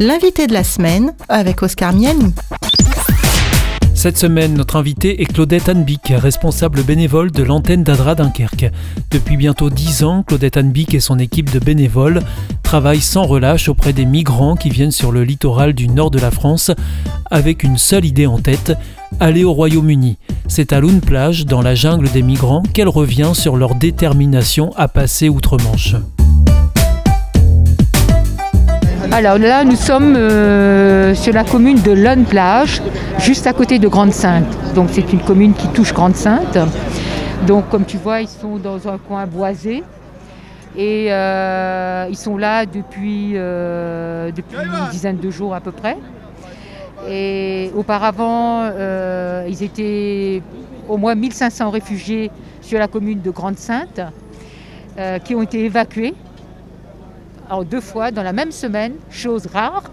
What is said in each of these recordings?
L'invité de la semaine avec Oscar Miani. Cette semaine, notre invité est Claudette Anbic, responsable bénévole de l'antenne d'Adra Dunkerque. Depuis bientôt dix ans, Claudette Anbic et son équipe de bénévoles travaillent sans relâche auprès des migrants qui viennent sur le littoral du nord de la France avec une seule idée en tête, aller au Royaume-Uni. C'est à Lune Plage, dans la jungle des migrants, qu'elle revient sur leur détermination à passer outre-Manche. Alors là, nous sommes euh, sur la commune de Lune Plage, juste à côté de Grande-Sainte. Donc c'est une commune qui touche Grande-Sainte. Donc comme tu vois, ils sont dans un coin boisé. Et euh, ils sont là depuis, euh, depuis une dizaine de jours à peu près. Et auparavant, ils étaient au moins 1500 réfugiés sur la commune de Grande-Sainte qui ont été évacués en deux fois dans la même semaine, chose rare.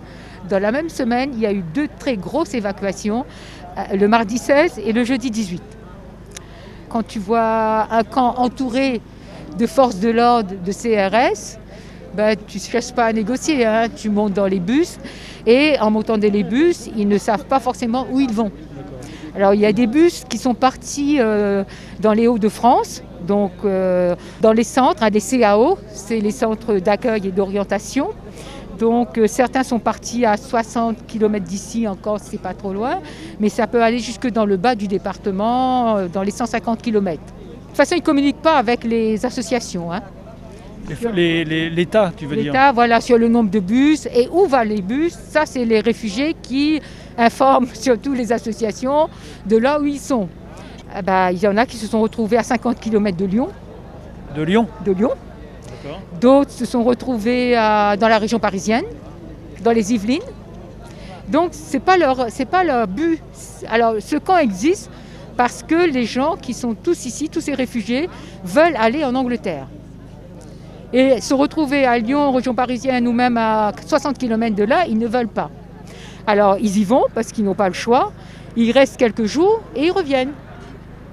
Dans la même semaine, il y a eu deux très grosses évacuations, euh, le mardi 16 et le jeudi 18. Quand tu vois un camp entouré de forces de l'ordre de CRS, ben, tu ne cherches pas à négocier, hein. tu montes dans les bus et en montant dans les bus, ils ne savent pas forcément où ils vont. Alors il y a des bus qui sont partis euh, dans les Hauts-de-France, donc euh, dans les centres, des CAO, c'est les centres d'accueil et d'orientation. Donc euh, certains sont partis à 60 km d'ici, encore c'est pas trop loin, mais ça peut aller jusque dans le bas du département, dans les 150 km. De toute façon, ils ne communiquent pas avec les associations. Hein. L'État, tu veux dire L'État, voilà, sur le nombre de bus et où vont les bus? Ça, c'est les réfugiés qui informent surtout les associations de là où ils sont. Ah bah, il y en a qui se sont retrouvés à 50 km de Lyon. De Lyon De Lyon. D'autres se sont retrouvés dans la région parisienne, dans les Yvelines. Donc, ce n'est pas, leur, pas leur but. Alors, ce camp existe parce que les gens qui sont tous ici, tous ces réfugiés, veulent aller en Angleterre. Et se retrouver à Lyon, en région parisienne ou même à 60 km de là, ils ne veulent pas. Alors ils y vont parce qu'ils n'ont pas le choix. Ils restent quelques jours et ils reviennent.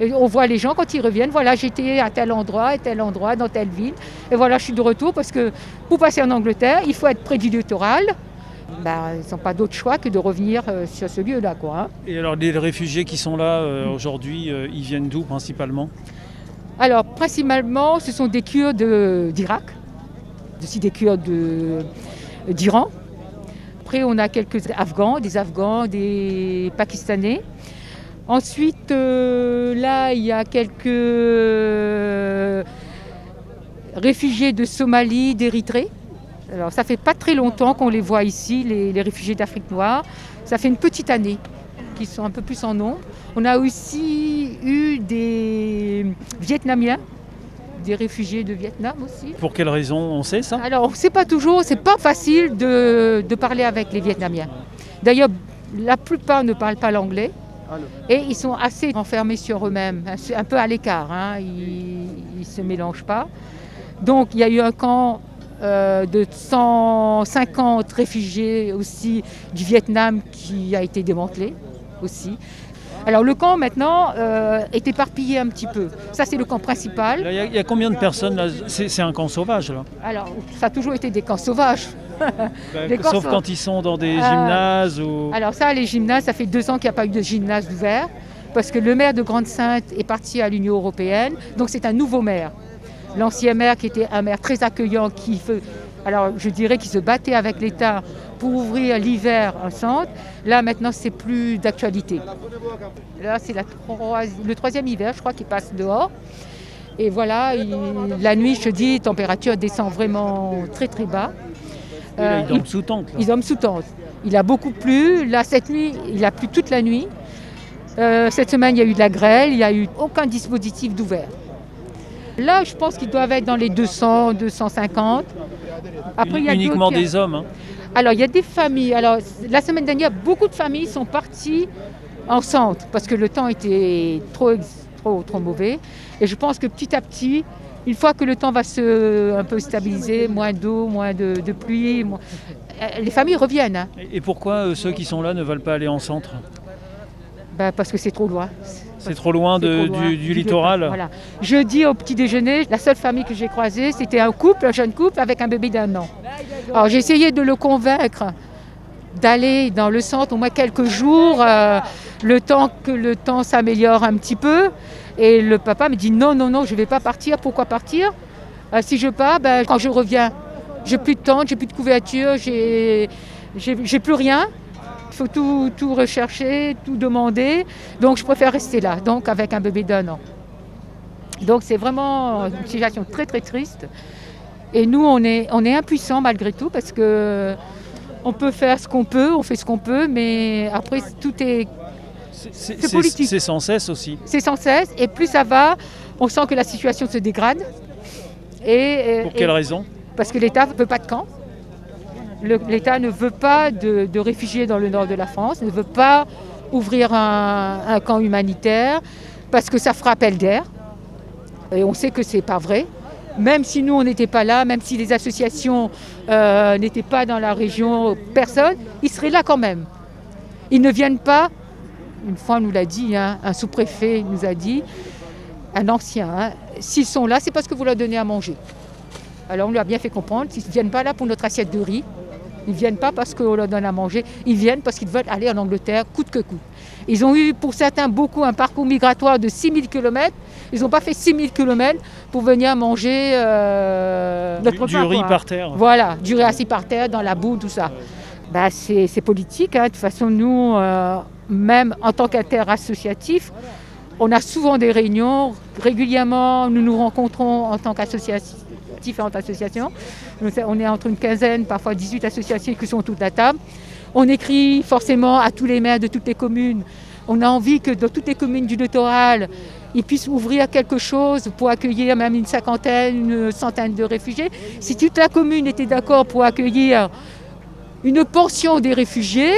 Et on voit les gens quand ils reviennent, voilà, j'étais à tel endroit, à tel endroit, dans telle ville. Et voilà, je suis de retour parce que pour passer en Angleterre, il faut être près du littoral. Ben, ils n'ont pas d'autre choix que de revenir euh, sur ce lieu-là. Hein. Et alors les réfugiés qui sont là euh, aujourd'hui, euh, ils viennent d'où principalement? Alors, principalement, ce sont des Kurdes d'Irak, aussi des Kurdes d'Iran. Après, on a quelques Afghans, des Afghans, des Pakistanais. Ensuite, euh, là, il y a quelques réfugiés de Somalie, d'Érythrée. Alors, ça fait pas très longtemps qu'on les voit ici, les réfugiés d'Afrique noire. Ça fait une petite année qui sont un peu plus en nombre. On a aussi eu des Vietnamiens, des réfugiés de Vietnam aussi. Pour quelle raison on sait ça? Alors on ne sait pas toujours, c'est pas facile de, parler avec les Vietnamiens. D'ailleurs, la plupart ne parlent pas l'anglais. Et ils sont assez renfermés sur eux-mêmes, un peu à l'écart, hein. ils ne se mélangent pas. Donc il y a eu un camp euh, de 150 réfugiés aussi du Vietnam qui a été démantelé aussi. Alors le camp maintenant euh, est éparpillé un petit peu. Ça c'est le camp principal. Il y, a combien de personnes là C'est un camp sauvage là Alors ça a toujours été des camps sauvages. Ben, sauf quand ils sont dans des euh, gymnases ou... Alors ça les gymnases, ça fait deux ans qu'il n'y a pas eu de gymnase ouvert parce que le maire de Grande-Sainte est parti à l'Union européenne, donc c'est un nouveau maire. L'ancien maire qui était un maire très accueillant, qui alors je dirais qu'il se battait avec l'État pour ouvrir l'hiver un centre. Là, maintenant, c'est plus d'actualité. Là, c'est le troisième hiver, je crois, qui passe dehors. Et voilà, la nuit, je dis, température descend vraiment très très bas. Euh, il dorment sous tente. Ils dorment sous tente. Il a beaucoup plu. Là, cette nuit, il a plu toute la nuit. Euh, cette semaine, il y a eu de la grêle. Il n'y a eu aucun dispositif d'ouvert. Là, je pense qu'ils doivent être dans les 200, 250. Après, il y a uniquement des hommes. Hein. Alors, il y a des familles. Alors, la semaine dernière, beaucoup de familles sont parties en centre parce que le temps était trop, trop, trop mauvais. Et je pense que petit à petit, une fois que le temps va se un peu stabiliser, moins d'eau, moins de, pluie, euh, les familles reviennent. Hein. Et pourquoi euh, ceux qui sont là ne veulent pas aller en centre? Ben, Parce que c'est trop loin. C'est trop loin, du, littoral voilà. Jeudi au petit déjeuner, la seule famille que j'ai croisée, c'était un couple, un jeune couple avec un bébé d'un an. Alors j'ai essayé de le convaincre d'aller dans le centre au moins quelques jours, euh, le temps que le temps s'améliore un petit peu. Et le papa me dit non, non, non, je ne vais pas partir. Pourquoi partir? Euh, Si je pars, ben, quand je reviens, j'ai plus de tente, j'ai plus de couverture, j'ai plus rien. Il faut tout, tout rechercher, tout demander. Donc je préfère rester là, donc avec un bébé d'un an. Donc c'est vraiment une situation très très triste. Et nous, on est, on est impuissants malgré tout parce que on peut faire ce qu'on peut, on fait ce qu'on peut, mais après tout est, C'est- politique. c'est sans cesse aussi. c'est sans cesse. Et plus ça va, on sent que la situation se dégrade. Et, Pour et- quelle raison? Parce que l'État ne veut pas de camp. L'État ne veut pas de, réfugiés dans le nord de la France, ne veut pas ouvrir un, camp humanitaire parce que ça fera appel d'air. Et on sait que c'est pas vrai. Même si nous, on n'était pas là, même si les associations euh, n'étaient pas dans la région, personne, ils seraient là quand même. Ils ne viennent pas, une fois on nous l'a dit, hein, un sous-préfet nous a dit, un ancien, hein, s'ils sont là, c'est parce que vous leur donnez à manger. Alors on lui a bien fait comprendre, ils ne viennent pas là pour notre assiette de riz, ils ne viennent pas parce qu'on leur donne à manger, ils viennent parce qu'ils veulent aller en Angleterre coûte que coûte. Ils ont eu pour certains beaucoup un parcours migratoire de 6000 km, ils n'ont pas fait 6000 km pour venir manger euh, Du, notre du riz par terre. Voilà, du riz assis par terre, dans la boue, tout ça. Bah, c'est c'est politique. hein. De toute façon, nous, euh, même en tant qu'inter-associatif, on a souvent des réunions. Régulièrement, nous nous rencontrons en tant qu'associatifs, différentes associations. On est entre une quinzaine, parfois 18 associations qui sont toutes à table. On écrit forcément à tous les maires de toutes les communes. On a envie que dans toutes les communes du littoral, ils puissent ouvrir quelque chose pour accueillir même une cinquantaine, une centaine de réfugiés. Si toute la commune était d'accord pour accueillir une pension des réfugiés,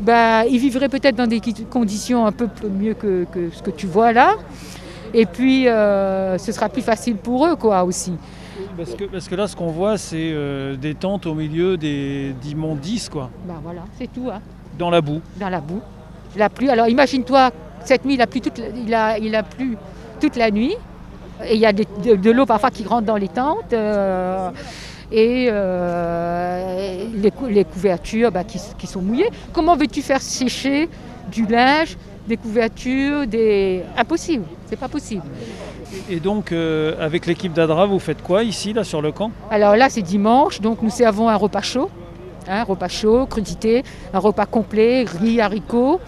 ben, ils vivraient peut-être dans des conditions un peu mieux que, que ce que tu vois là. Et puis, euh, ce sera plus facile pour eux, quoi, aussi. Parce que, parce que là, ce qu'on voit, c'est euh, des tentes au milieu des d'immondices, quoi, Ben voilà, c'est tout, hein, dans la boue. dans la boue. La pluie, alors imagine-toi, cette nuit, il a plu toute, la- il a, il a plu toute la nuit. Et il y a de, de l'eau parfois qui rentre dans les tentes. euh, et euh, les, cou- les couvertures bah, qui, qui sont mouillées. Comment veux-tu faire sécher du linge, des couvertures, des... Impossible, c'est pas possible. Et donc, euh, avec l'équipe d'Adra, vous faites quoi ici, là, sur le camp? Alors là, c'est dimanche, donc nous servons un repas chaud, hein, un repas chaud, crudité, un repas complet, riz, haricots,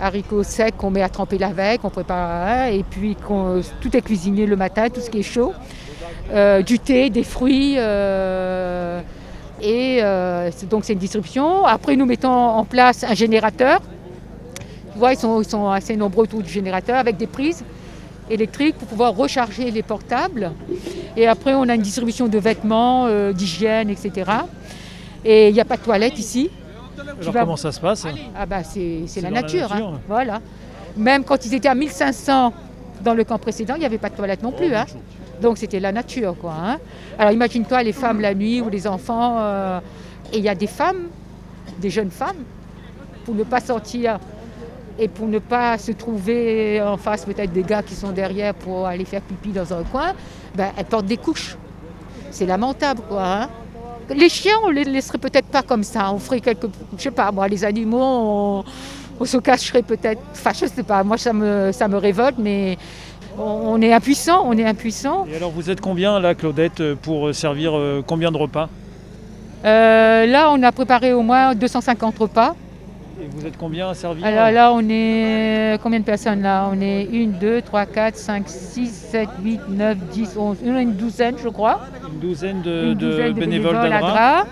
haricots secs qu'on met à tremper la veille, qu'on prépare, hein, et puis qu'on- tout est cuisiné le matin, tout ce qui est chaud, Euh, du thé, des fruits, euh, et donc c'est une distribution. Après, nous mettons en place un générateur. Tu vois, ils sont, ils sont assez nombreux autour du générateur avec des prises électriques pour pouvoir recharger les portables. Et après, on a une distribution de vêtements, euh, d'hygiène, etc. Et il n'y a pas de toilette ici. Alors, vas- comment ça se passe? Ah bah c'est la dans la nature. hein. nature. Voilà. Même quand ils étaient à 1500 dans le camp précédent, il n'y avait pas de toilette non plus. hein. Donc c'était la nature. Quoi, hein. Alors imagine-toi les femmes la nuit ou les enfants. euh, et il y a des femmes, des jeunes femmes, pour ne pas sortir et pour ne pas se trouver en face peut-être des gars qui sont derrière pour aller faire pipi dans un coin, ben, elles portent des couches. C'est lamentable, quoi. hein. Les chiens, on les laisserait peut-être pas comme ça. On ferait quelques, je sais pas, moi, les animaux, on, on se cacherait peut-être. Enfin, je sais pas. Moi, ça me, ça me révolte, mais on, on est impuissant. On est impuissant. Et alors, vous êtes combien, là, Claudette, pour euh, servir euh, combien de repas? Euh, là, on a préparé au moins 250 repas. Et vous êtes combien à servir Alors là, on est combien de personnes là? On est 1, 2, 3, 4, 5, 6, 7, 8, 9, 10, 11, on a une douzaine, je crois. Une douzaine de, une de douzaine de bénévoles à d'Adra Dra.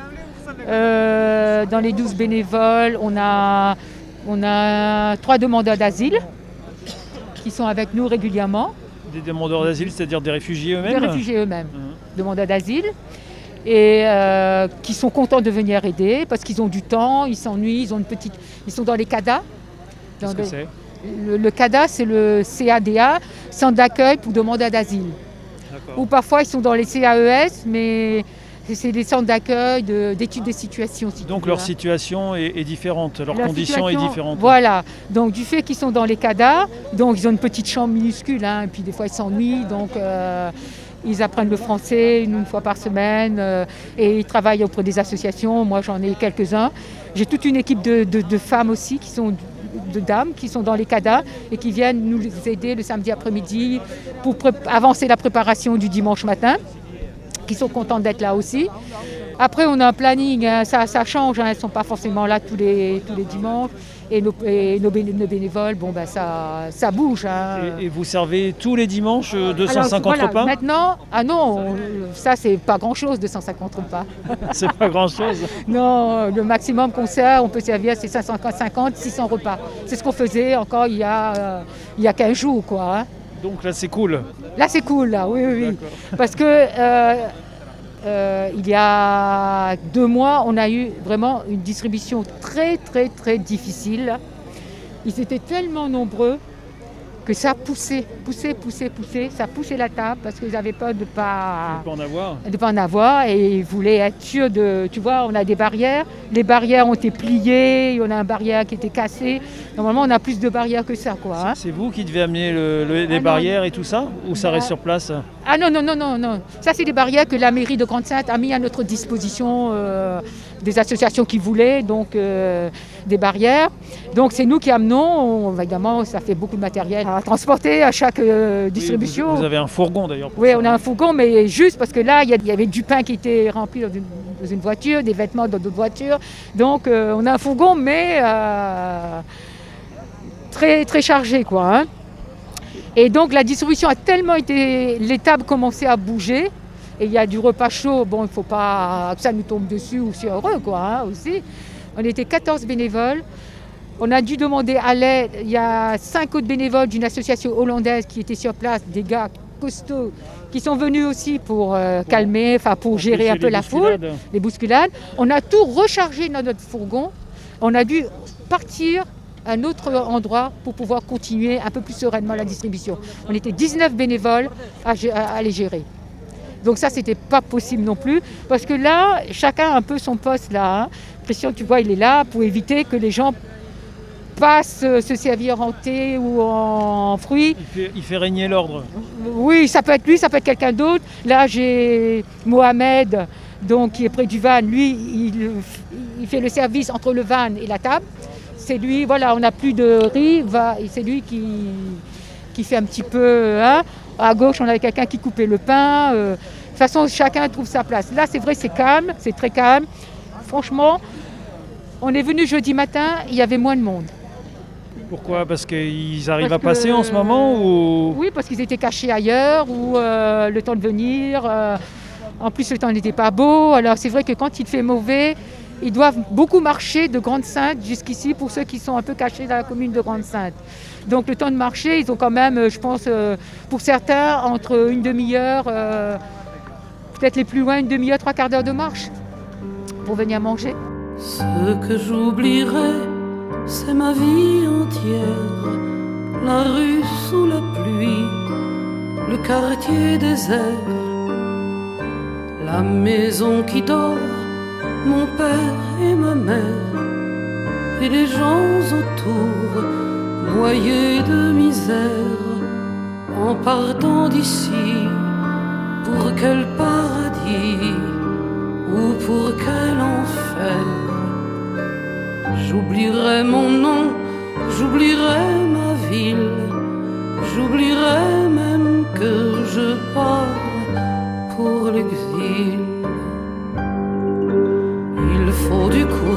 Euh, dans les 12 bénévoles, on a, on a trois demandeurs d'asile qui sont avec nous régulièrement, Des demandeurs d'asile, c'est-à-dire des réfugiés des eux-mêmes réfugiés eux-mêmes, Mhm. demandeurs d'asile, et euh, qui sont contents de venir aider parce qu'ils ont du temps, ils s'ennuient, ils ont une petite, ils sont dans les CADA. Qu'est-ce que c'est? le, le CADA, c'est le CADA, Centre d'accueil pour demandeurs d'asile. Ou parfois ils sont dans les CAES, mais c'est- des centres d'accueil, de- d'études des situations. si Donc leur situation est, est différente, leur, Leur condition est différente. Voilà. Donc du fait qu'ils sont dans les CADA, donc ils ont une petite chambre minuscule, hein, et puis des fois ils s'ennuient, donc euh, Ils apprennent le français une fois par semaine euh, et ils travaillent auprès des associations. Moi, j'en ai quelques-uns. J'ai toute une équipe de, femmes aussi qui sont de dames qui sont dans les CADA et qui viennent nous aider le samedi après-midi pour avancer la préparation du dimanche matin, qui sont contentes d'être là aussi. Après, on a un planning, hein, ça, change, hein, elles ne sont pas forcément là tous les, tous les dimanches. Et nos, bénévoles, bon, ben, ça, ça bouge. Hein. Et, vous servez tous les dimanches 250 euh, repas? Maintenant, ah non, ça c'est pas grand-chose, 250 repas. c'est pas grand-chose? Non, le maximum qu'on sert, on peut servir, c'est 550, 600 repas. C'est ce qu'on faisait encore il y a, euh, il y a 15 jours, quoi. Donc là, c'est cool? Là, c'est cool, là, oui, oui. Parce que euh, euh, il y a deux mois, on a eu vraiment une distribution très très très difficile. Ils étaient tellement nombreux que ça poussait, poussait, poussait, poussait. Ça poussait la table parce qu'ils avaient peur de ne pas, pas en avoir. De pas en avoir et ils voulaient être sûrs de. Tu vois, on a des barrières. Les barrières ont été pliées. On a une barrière qui était cassée. Normalement, on a plus de barrières que ça, quoi. Hein. C'est vous qui devez amener les ah barrières et tout ça Ou ça reste sur place? Ah non, non, non, non, non. Ça, c'est des barrières que la mairie de Grande-Sainte a mis à notre disposition. Euh, des associations qui voulaient donc euh, des barrières. Donc c'est nous qui amenons, évidemment ça fait beaucoup de matériel à transporter à chaque euh, distribution. vous, avez un fourgon d'ailleurs. Oui, on a un fourgon, mais juste parce que là il y, avait du pain qui était rempli dans une, voiture, des vêtements dans d'autres voitures. Donc on a un fourgon, mais très, très chargé quoi. Hein. Et donc la distribution a tellement été, l'étape commençait à bouger et il y a du repas chaud, bon, il ne faut pas que ça nous tombe dessus ou c'est heureux, quoi, hein, aussi. On était 14 bénévoles. On a dû demander à l'aide. Il y a cinq autres bénévoles d'une association hollandaise qui étaient sur place, des gars costauds, qui sont venus aussi pour euh, calmer, enfin pour gérer un peu la foule, les bousculades. On a tout rechargé dans notre fourgon. On a dû partir un autre endroit pour pouvoir continuer un peu plus sereinement la distribution. On était 19 bénévoles à, à les gérer. Donc ça, c'était pas possible non plus, parce que là, chacun a un peu son poste là. Hein. Christian, tu vois, il est là pour éviter que les gens passent se servir en thé ou en fruits. Il fait, régner l'ordre. Oui, ça peut être lui, ça peut être quelqu'un d'autre. Là, j'ai Mohamed, donc, qui est près du van. Lui, il, fait le service entre le van et la table. C'est lui, voilà, on n'a plus de riz, c'est lui qui, qui fait un petit peu. Hein, à gauche, on avait quelqu'un qui coupait le pain. Euh, de toute façon, chacun trouve sa place. Là, c'est vrai, c'est calme, c'est très calme. Franchement, on est venu jeudi matin, il y avait moins de monde. Pourquoi? Parce qu'ils arrivent à passer en ce moment ou... Oui, parce qu'ils étaient cachés ailleurs ou euh, le temps de venir. Euh, en plus, le temps n'était pas beau. Alors, c'est vrai que quand il fait mauvais, ils doivent beaucoup marcher de Grande-Sainte jusqu'ici pour ceux qui sont un peu cachés dans la commune de Grande-Sainte. Donc le temps de marcher, ils ont quand même, euh, je pense, euh, pour certains, entre une demi-heure, euh, peut-être les plus loin, une demi-heure, trois quarts d'heure de marche pour venir manger. Ce que j'oublierai, c'est ma vie entière. La rue sous la pluie, le quartier désert, la maison qui dort, mon père et ma mère, et les gens autour noyé de misère en partant d'ici. Pour quel paradis ou pour quel enfer? J'oublierai mon nom, j'oublierai ma ville, j'oublierai même que je pars pour l'exil.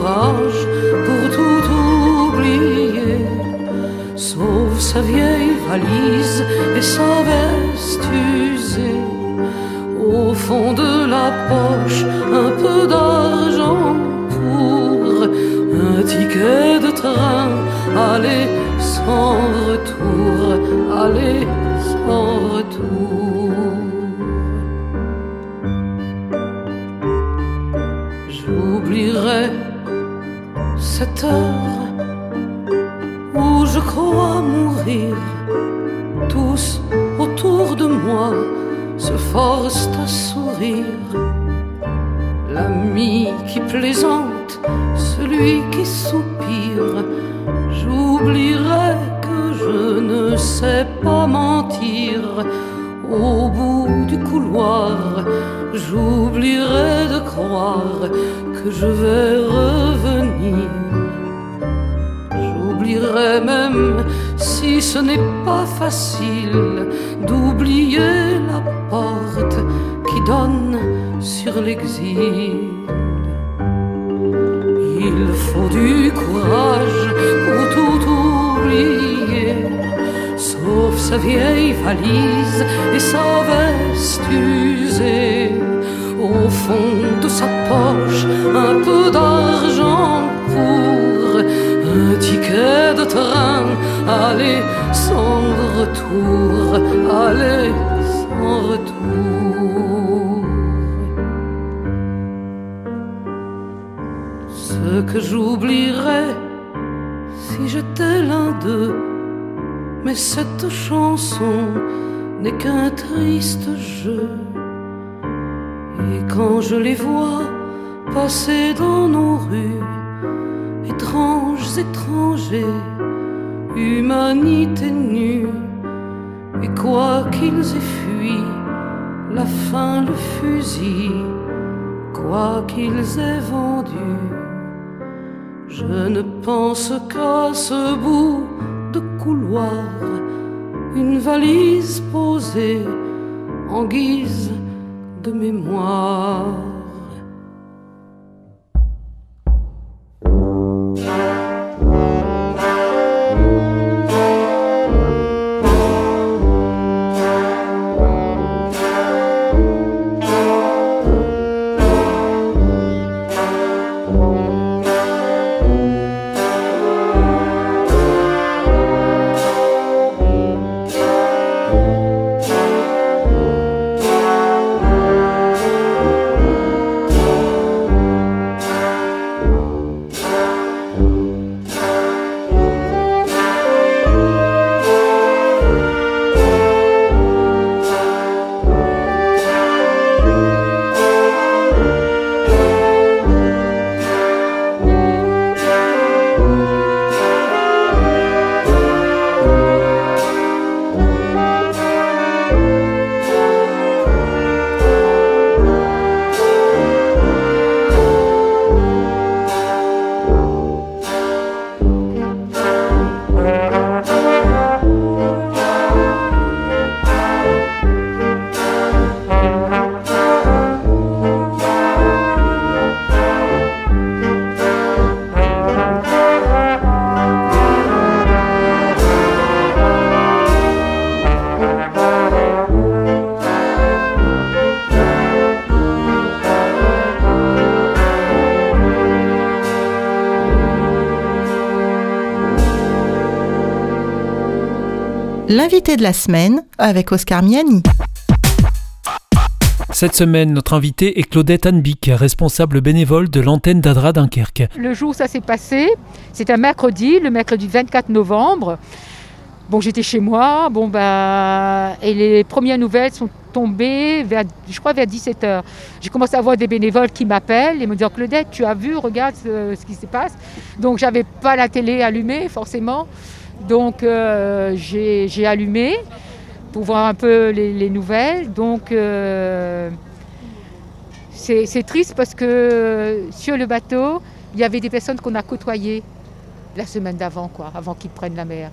Pour tout oublier sauf sa vieille valise et sa veste usée. Au fond de la poche, un peu d'argent pour un ticket de train, aller sans retour, aller sans retour. Cette heure je crois mourir. Tous autour de moi se forcent à sourire. L'ami qui plaisante, celui qui soupire, j'oublierai que je ne sais pas mentir. au bout du couloir, j'oublierai de croire que je vais revenir. J'oublierai même si ce n'est pas facile d'oublier la porte qui donne sur l'exil. Il faut du courage pour tout oublier, sauf sa vieille valise et sa veste usée. Au fond de sa poche, un peu d'argent pour un ticket de train, aller sans retour, aller sans retour. Ce que j'oublierais si j'étais l'un d'eux, mais cette chanson n'est qu'un triste jeu. Et quand je les vois passer dans nos rues, étranges étrangers, humanité nue, et quoi qu'ils aient fui, la faim, le fusil, quoi qu'ils aient vendu, je ne pense qu'à ce bout de couloir, une valise posée en guise de mémoire. L'invité de la semaine avec Oscar Miani. Cette semaine, notre invité est Claudette Anbic, responsable bénévole de l'antenne d'Adra Dunkerque. Le jour où ça s'est passé, c'est un mercredi, le mercredi 24 novembre. Bon, j'étais chez moi, bon bah, et les premières nouvelles sont tombées vers, je crois vers 17h. J'ai commencé à voir des bénévoles qui m'appellent et me disent Claudette, tu as vu, regarde ce, ce qui se passe. Donc j'avais pas la télé allumée forcément. Donc euh, j'ai allumé pour voir un peu les, nouvelles. Donc euh, c'est triste parce que sur le bateau, il y avait des personnes qu'on a côtoyées la semaine d'avant, quoi, avant qu'ils prennent la mer.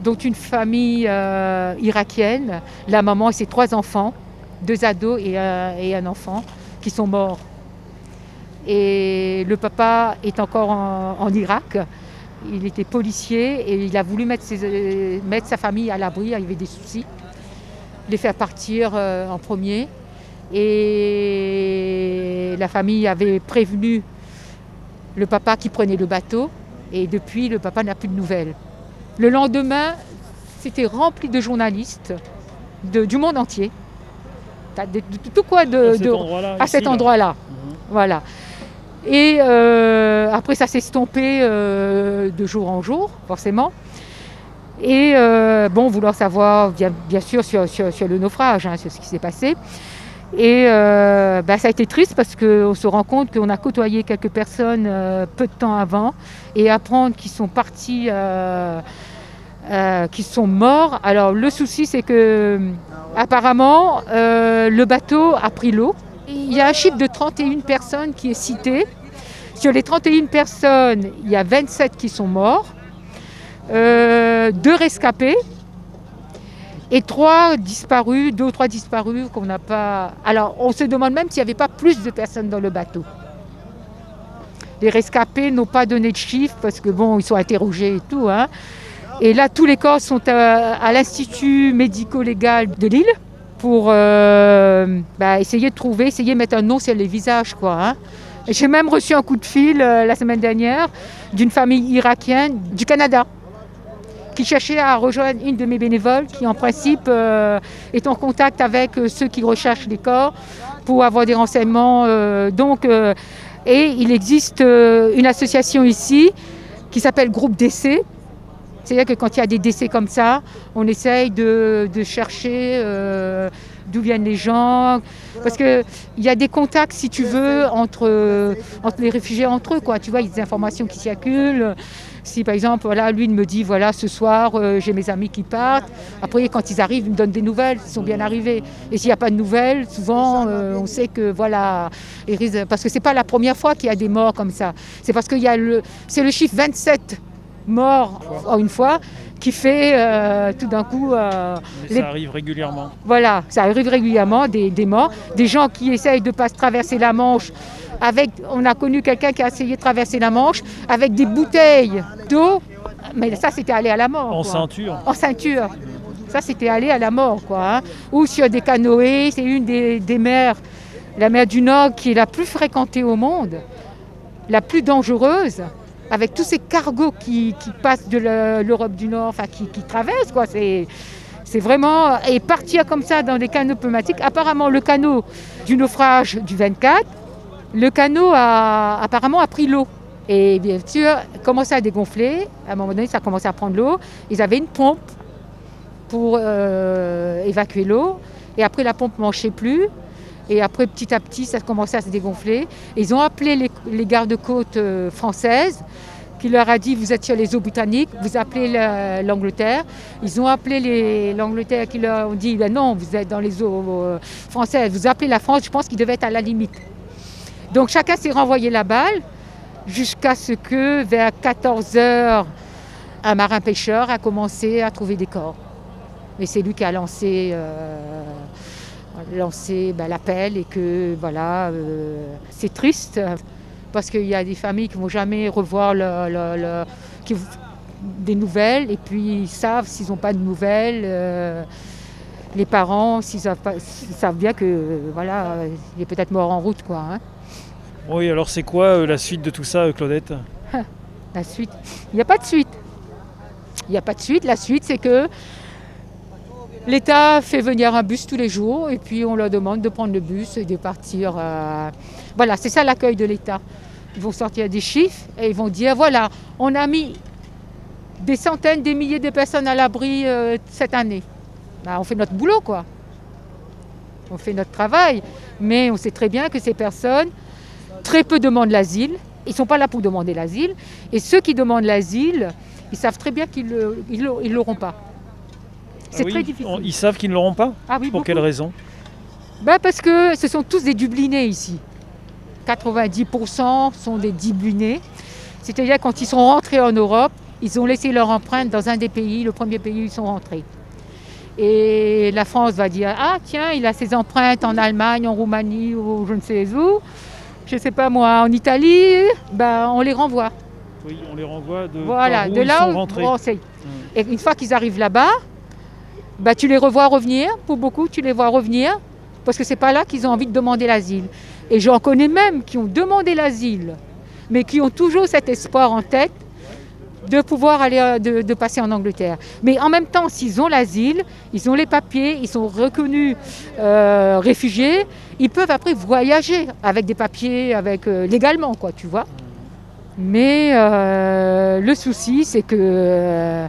Donc une famille euh, irakienne, la maman et ses trois enfants, deux ados et, un enfant, qui sont morts. Et le papa est encore en Irak il était policier et il a voulu mettre, sa famille à l'abri, il y avait des soucis, les faire partir euh, en premier. Et la famille avait prévenu le papa qui prenait le bateau et depuis le papa n'a plus de nouvelles. Le lendemain, c'était rempli de journalistes du monde entier. De, tout quoi de, à cet endroit-là. Mhm. Voilà. Et euh, après, ça s'est stompé euh, de jour en jour, forcément. Et euh, bon, vouloir savoir, bien, sûr, sur, le naufrage, hein, sur ce qui s'est passé. Et bah, ça a été triste parce qu'on se rend compte qu'on a côtoyé quelques personnes peu de temps avant et apprendre qu'ils sont partis euh, qui sont morts. Alors le souci c'est que apparemment le bateau a pris l'eau. Il y a un chiffre de 31 personnes qui est cité. Sur les 31 personnes, il y a 27 qui sont morts, euh, deux rescapés et trois disparus, deux ou trois disparus qu'on n'a pas. Alors on se demande même s'il n'y avait pas plus de personnes dans le bateau. Les rescapés n'ont pas donné de chiffres parce que bon, ils sont interrogés et tout. hein. Et là, tous les corps sont à, à l'Institut médico-légal de Lille pour euh, bah, essayer de trouver, essayer de mettre un nom sur les visages. quoi. hein. J'ai même reçu un coup de fil euh, la semaine dernière d'une famille irakienne du Canada qui cherchait à rejoindre une de mes bénévoles qui en principe euh, est en contact avec ceux qui recherchent les corps pour avoir des renseignements. donc, et il existe une association ici qui s'appelle Groupe Décès. C'est-à-dire que quand il y a des décès comme ça, on essaye de, chercher euh, d'où viennent les gens. Parce qu'il y a des contacts, si tu veux, entre, les réfugiés entre eux. Quoi. Tu vois, il y a des informations qui circulent. Si par exemple, lui il me dit, voilà, ce soir, euh, j'ai mes amis qui partent. Après, quand ils arrivent, ils me donnent des nouvelles, ils sont bien arrivés. Et s'il n'y a pas de nouvelles, souvent, euh, on sait que, voilà, parce que c'est pas la première fois qu'il y a des morts comme ça. C'est parce qu'il c'est le chiffre 27 morts en une fois qui fait euh, tout d'un coup, euh, Mais Les- ça arrive régulièrement. voilà, ça arrive régulièrement, des, des morts, des gens qui essayent de pas se traverser la Manche. Avec, on a connu quelqu'un qui a essayé de traverser la Manche avec des bouteilles d'eau, mais ça c'était aller à la mort. En quoi. ceinture. En ceinture. Ça, c'était aller à la mort, quoi. hein. Ou sur des canoës, c'est une des, des mers, la mer du Nord, qui est la plus fréquentée au monde, la plus dangereuse, avec tous ces cargos qui, qui passent de l'Europe du Nord, enfin, qui, qui traversent, quoi. C'est, vraiment. Et partir comme ça dans des canaux pneumatiques, apparemment, le canot du naufrage du 24, le canot a, apparemment a pris l'eau. Et bien sûr, commençait à dégonfler. À un moment donné, ça a commencé à prendre l'eau. Ils avaient une pompe pour euh, évacuer l'eau. Et après, la pompe ne marchait plus. Et après, petit à petit, ça commençait à se dégonfler. Ils ont appelé les, gardes-côtes euh, françaises, qui leur a dit vous êtes sur les eaux britanniques, vous appelez la- l'Angleterre. Ils ont appelé l'Angleterre qui leur ont dit ben non, vous êtes dans les eaux euh, françaises, vous appelez la France. Je pense qu'ils devaient être à la limite. Donc chacun s'est renvoyé la balle jusqu'à ce que vers 14 heures, un marin pêcheur a commencé à trouver des corps. Et c'est lui qui a lancé, euh, lancé ben, l'appel et que voilà, euh, c'est triste parce qu'il y a des familles qui ne vont jamais revoir le- le- le- qui- des nouvelles et puis ils savent s'ils n'ont pas de nouvelles. euh, les parents, s'ils savent, pas- savent bien que voilà, il est peut-être mort en route quoi. hein. Oui, alors c'est quoi euh, la suite de tout ça, Claudette? La suite, il n'y a pas de suite. Il n'y a pas de suite. La suite, c'est que l'État fait venir un bus tous les jours et puis on leur demande de prendre le bus et de partir. euh, Voilà, c'est ça l'accueil de l'État. Ils vont sortir des chiffres et ils vont dire voilà, on a mis des centaines, des milliers de personnes à l'abri euh, cette année. Ben, on fait notre boulot, quoi. On fait notre travail. Mais on sait très bien que ces personnes, très peu demandent l'asile. Ils ne sont pas là pour demander l'asile. Et ceux qui demandent l'asile, ils savent très bien qu'ils ne l'auront pas. C'est Ah oui, très difficile. on- Ils savent qu'ils ne l'auront pas Ah oui, Pour beaucoup. quelle raison Ben, Parce que ce sont tous des Dublinés ici. 90% sont des Dublinés. C'est-à-dire quand ils sont rentrés en Europe, ils ont laissé leur empreinte dans un des pays, le premier pays où ils sont rentrés. Et la France va dire Ah, tiens, il a ses empreintes en Allemagne, en Roumanie ou je ne sais où. Je ne sais pas moi, en Italie, ben, on les renvoie. Oui, on les renvoie de, Voilà, par où de ils là sont où rentrés. on sait. Et une fois qu'ils arrivent là-bas, bah, tu les revois revenir. Pour beaucoup, tu les vois revenir parce que c'est pas là qu'ils ont envie de demander l'asile. Et j'en connais même qui ont demandé l'asile, mais qui ont toujours cet espoir en tête de pouvoir aller, euh, de, passer en Angleterre. Mais en même temps, s'ils ont l'asile, ils ont les papiers, ils sont reconnus euh, réfugiés, ils peuvent après voyager avec des papiers, avec euh, légalement, quoi, tu vois. Mais le souci, c'est que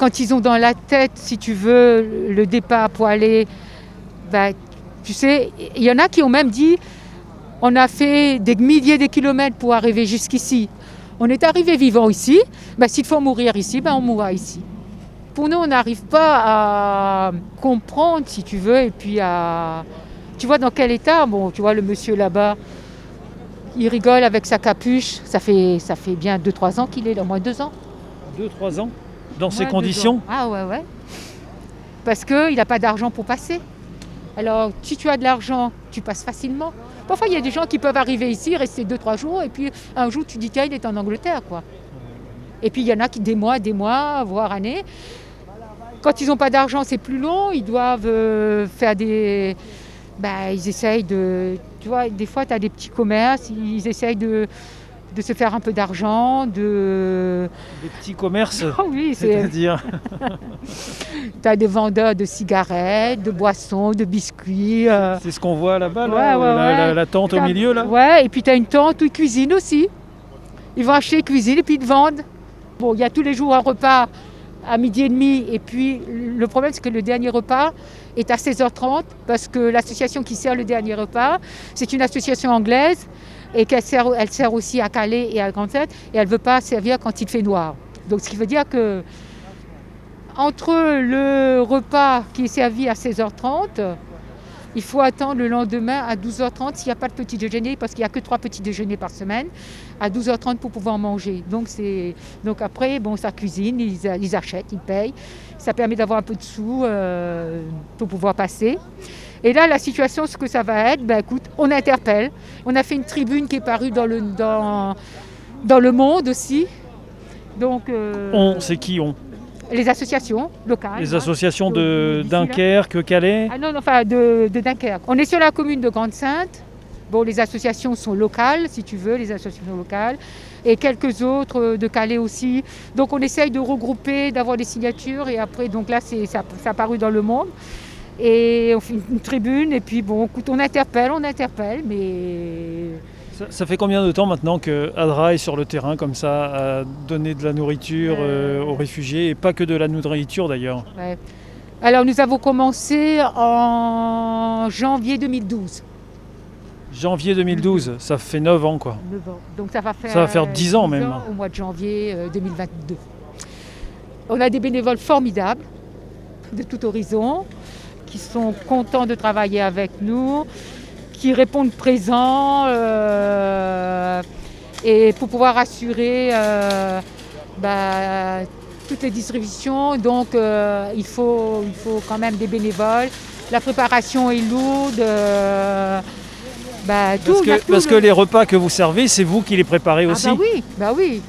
quand ils ont dans la tête, si tu veux, le départ pour aller, bah, tu sais, il y en a qui ont même dit, on a fait des milliers de kilomètres pour arriver jusqu'ici. On est arrivé vivant ici, bah, s'il faut mourir ici, bah, on mourra ici. pour nous, on n'arrive pas à comprendre, si tu veux, et puis à... Tu vois dans quel état Bon, tu vois le monsieur là-bas, il rigole avec sa capuche. Ça fait, ça fait bien 2-3 ans qu'il est là, au moins 2 ans. 2-3 ans? Dans ces conditions? Ah ouais, ouais. Parce qu'il n'a pas d'argent pour passer. Alors, si tu as de l'argent, tu passes facilement. Parfois, il y a des gens qui peuvent arriver ici, rester 2-3 jours, et puis un jour, tu dis, tiens, il est en Angleterre, quoi. Et puis, il y en a qui, des mois, des mois, voire années. Quand ils n'ont pas d'argent, c'est plus long. Ils doivent euh, faire des... bah, ils essayent de... Tu vois, des fois, tu as des petits commerces, ils essayent de, de se faire un peu d'argent, de... Des petits commerces Oh oui, c'est... C'est-à-dire Tu as des vendeurs de cigarettes, de boissons, de biscuits. euh, C'est ce qu'on voit là-bas, là, Ouais, ouais, la, ouais. la- la tente au milieu là Ouais, et puis tu as une tente où ils cuisinent aussi. Ils vont acheter, ils cuisinent et puis ils te vendent. Bon, il y a tous les jours un repas à midi et demi. Et puis le problème, c'est que le dernier repas est à 16h30 parce que l'association qui sert le dernier repas, c'est une association anglaise et qu'elle sert, elle sert aussi à Calais et à Grande-Sainte et elle ne veut pas servir quand il fait noir. Donc ce qui veut dire que entre le repas qui est servi à 16h30, il faut attendre le lendemain à 12h30 s'il n'y a pas de petit déjeuner, parce qu'il n'y a que trois petits déjeuners par semaine, à 12h30 pour pouvoir manger. Donc. Donc après, bon, ça cuisine, ils, ils achètent, ils payent. Ça permet d'avoir un peu de sous euh, pour pouvoir passer. Et là, la situation, ce que ça va être, ben écoute, on interpelle. On a fait une tribune qui est parue dans le, dans, dans le monde aussi. Donc, euh, On, c'est qui on les associations locales. Les hein. associations de- de d'ici, là. Dunkerque, Calais Ah non, non, enfin de, de Dunkerque. On est sur la commune de Grande-Sainte. Bon, les associations sont locales, si tu veux, les associations locales. Et quelques autres de Calais aussi. Donc on essaye de regrouper, d'avoir des signatures. Et après, donc là, c'est, ça, ça a paru dans le monde. Et on fait une, une tribune. Et puis, bon, écoute, on interpelle, on interpelle. Mais Ça, ça fait combien de temps maintenant que Adra est sur le terrain comme ça à donner de la nourriture euh, Euh. aux réfugiés et pas que de la nourriture d'ailleurs ouais. Alors nous avons commencé en janvier 2012. Janvier 2012, ça fait 9 ans quoi. 9 ans. Donc ça va faire, Ça va faire 10 ans même. au mois de janvier euh, 2022. On a des bénévoles formidables de tout horizon qui sont contents de travailler avec nous, qui répondent présents euh, et pour pouvoir assurer euh, bah, toutes les distributions. Donc euh, il, faut, il faut quand même des bénévoles. La préparation est lourde. bah, tout, Parce que, tout parce le- que les repas que vous servez, c'est vous qui les préparez aussi. ah bah oui, bah oui.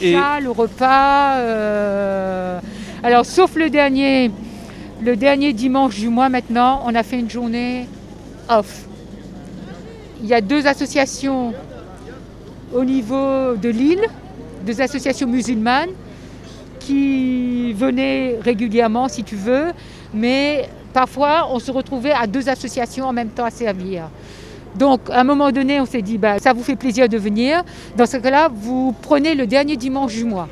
Et- L'achat, le repas. Alors sauf le dernier, le dernier dimanche du mois maintenant, on a fait une journée off. Il y a deux associations au niveau de l'île, deux associations musulmanes qui venaient régulièrement si tu veux, mais parfois on se retrouvait à deux associations en même temps à servir. Donc, à un moment donné, on s'est dit, bah, ça vous fait plaisir de venir. Dans ce cas-là, vous prenez le dernier dimanche du mois.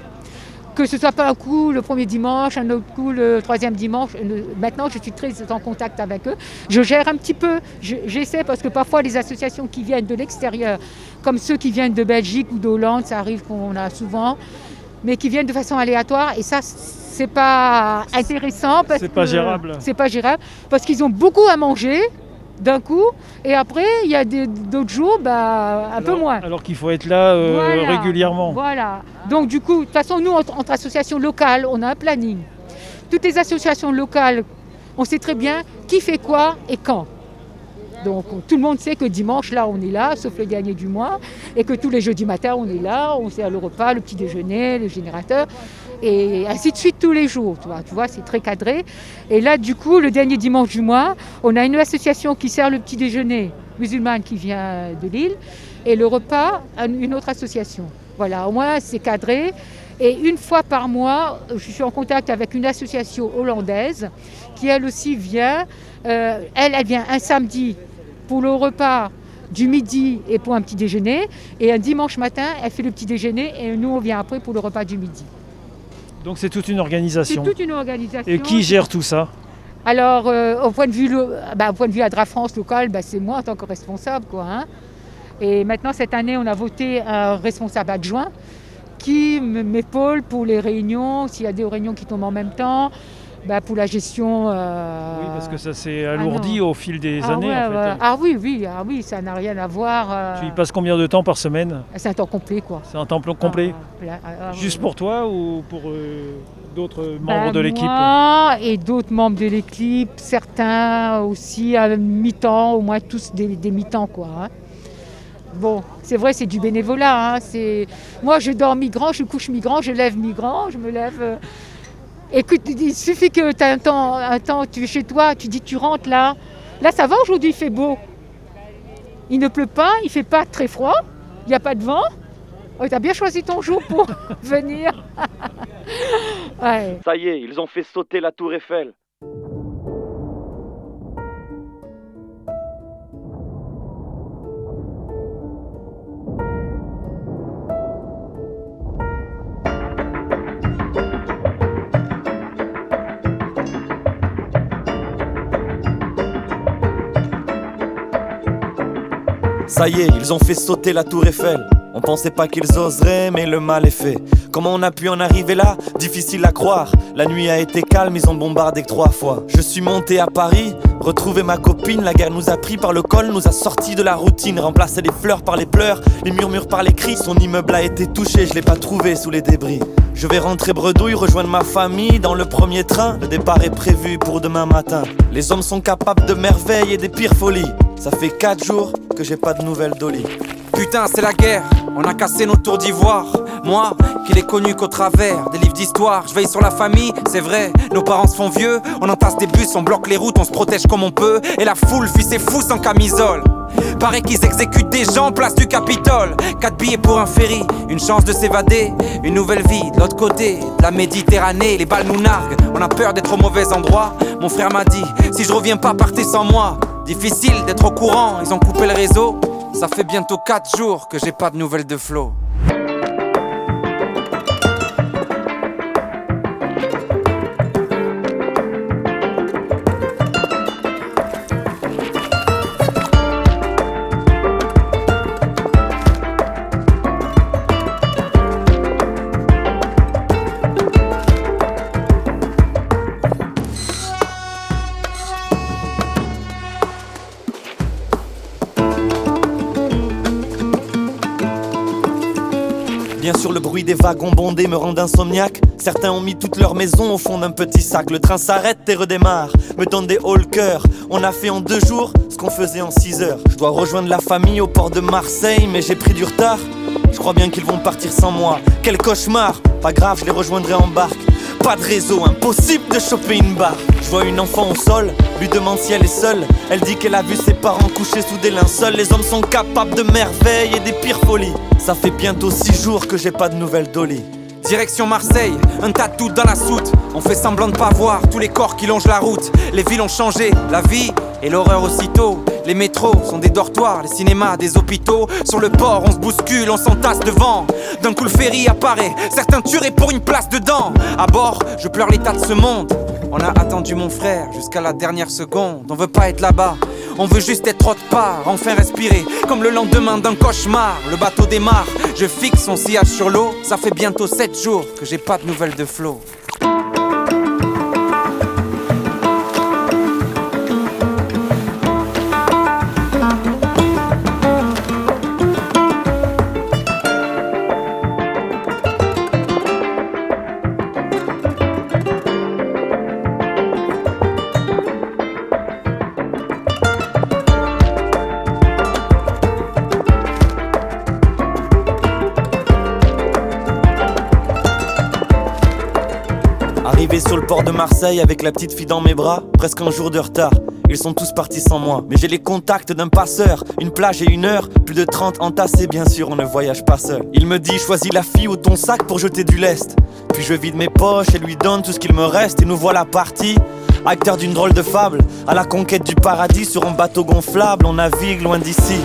Que ce soit pas un coup le premier dimanche, un autre coup le troisième dimanche. Le- Maintenant, je suis très en contact avec eux. Je gère un petit peu. Je- J'essaie parce que parfois, les associations qui viennent de l'extérieur, comme ceux qui viennent de Belgique ou d'Hollande, ça arrive qu'on a souvent, mais qui viennent de façon aléatoire. Et ça, c'est pas intéressant. C'est pas gérable. C'est pas gérable parce qu'ils ont beaucoup à manger d'un coup et après il y a d'autres jours bah, un peu moins. Alors qu'il faut être là euh, Voilà. régulièrement. Voilà. Donc du coup, de toute façon, nous, entre, entre associations locales, on a un planning. Toutes les associations locales, on sait très bien qui fait quoi et quand. Donc tout le monde sait que dimanche, là, on est là, sauf le dernier du mois, et que tous les jeudis matins, on est là, on sert le repas, le petit déjeuner, le générateur, et ainsi de suite tous les jours. Tu vois, tu vois c'est très cadré. Et là, du coup, le dernier dimanche du mois, on a une association qui sert le petit déjeuner musulmane qui vient de Lille, et le repas, une autre association. Voilà, au moins c'est cadré. Et une fois par mois, je suis en contact avec une association hollandaise qui elle aussi vient. Euh, elle, elle vient un samedi pour le repas du midi et pour un petit déjeuner. Et un dimanche matin, elle fait le petit déjeuner et nous, on vient après pour le repas du midi. Donc c'est toute une C'est organisation. toute une organisation. Et qui gère tout ça? Alors, euh, au, point de vue, lo- bah, au point de vue Adra France local, bah, c'est moi en tant que responsable. Quoi, hein. Et maintenant, cette année, on a voté un responsable adjoint qui m'épaule pour les réunions, s'il y a des réunions qui tombent en même temps. Bah, pour la gestion. Euh, oui, parce que ça s'est alourdi au fil des ah années. en fait. Ah oui, oui, ah oui, ça n'a rien à voir. Euh, tu y passes combien de temps par semaine? C'est un temps complet, quoi. C'est un temps complet ah, Juste pour toi ou pour euh, d'autres membres bah, de l'équipe? Moi et d'autres membres de l'équipe, certains aussi à mi-temps, au moins tous des, mi-temps, quoi. Hein. Bon, c'est vrai, c'est du bénévolat. Hein. Moi, je dors migrant, je couche migrant, je lève migrant, je me lève. Écoute, il suffit que tu as un temps, tu es chez toi, tu dis tu rentres là. Là, ça va aujourd'hui, il fait beau. Il ne pleut pas, il fait pas très froid, il n'y a pas de vent. Oh, tu as bien choisi ton jour pour venir. Ça y est, ils ont fait sauter la tour Eiffel. Ça y est, ils ont fait sauter la tour Eiffel. On pensait pas qu'ils oseraient, mais le mal est fait. Comment on a pu en arriver là? Difficile à croire. La nuit a été calme, ils ont bombardé trois fois. Je suis monté à Paris, retrouvé ma copine. La guerre nous a pris par le col, nous a sortis de la routine. Remplacé les fleurs par les pleurs, les murmures par les cris. Son immeuble a été touché, je l'ai pas trouvé sous les débris. Je vais rentrer bredouille, rejoindre ma famille dans le premier train. Le départ est prévu pour demain matin. Les hommes sont capables de merveilles et des pires folies. Ça fait 4 jours que j'ai pas de nouvelles d'Oli. Putain, c'est la guerre, on a cassé nos tours d'ivoire. Moi, qui l'ai connu qu'au travers des livres d'histoire, je veille sur la famille, c'est vrai, nos parents se font vieux, on entasse des bus, on bloque les routes, on se protège comme on peut, et la foule fuit ses fous sans camisole. Paraît qu'ils exécutent des gens place du Capitole. Quatre billets pour un ferry, une chance de s'évader, une nouvelle vie de l'autre côté de la Méditerranée. Les balles nous narguent, on a peur d'être au mauvais endroit. Mon frère m'a dit, si je reviens pas, partez sans moi. Difficile d'être au courant, ils ont coupé le réseau. Ça fait bientôt 4 jours que j'ai pas de nouvelles de Flo. Des wagons bondés me rendent insomniaque. Certains ont mis toute leur maison au fond d'un petit sac. Le train s'arrête et redémarre, me donne des hauts. On a fait en deux jours ce qu'on faisait en six heures. Je dois rejoindre la famille au port de Marseille, mais j'ai pris du retard. Je crois bien qu'ils vont partir sans moi. Quel cauchemar! Pas grave, je les rejoindrai en barque. Pas de réseau, impossible de choper une barre. Vois une enfant au sol, lui demande si elle est seule. Elle dit qu'elle a vu ses parents couchés sous des linceuls. Les hommes sont capables de merveilles et des pires folies. Ça fait bientôt six jours que j'ai pas de nouvelles d'Oli. Direction Marseille, un tatou dans la soute. On fait semblant de pas voir tous les corps qui longent la route. Les villes ont changé, la vie et l'horreur aussitôt. Les métros sont des dortoirs, les cinémas des hôpitaux. Sur le port, on se bouscule, on s'entasse devant. D'un coup, le ferry apparaît, certains tueraient pour une place dedans. À bord, je pleure l'état de ce monde. On a attendu mon frère jusqu'à la dernière seconde. On veut pas être là-bas, on veut juste être autre part. Enfin respirer, comme le lendemain d'un cauchemar. Le bateau démarre, je fixe son sillage sur l'eau. Ça fait bientôt 7 jours que j'ai pas de nouvelles de Flo. Marseille avec la petite fille dans mes bras, presque un jour de retard. Ils sont tous partis sans moi, mais j'ai les contacts d'un passeur. Une plage et une heure, plus de 30 entassés, bien sûr, on ne voyage pas seul. Il me dit choisis la fille ou ton sac pour jeter du lest. Puis je vide mes poches et lui donne tout ce qu'il me reste, et nous voilà partis. Acteur d'une drôle de fable, à la conquête du paradis sur un bateau gonflable, on navigue loin d'ici.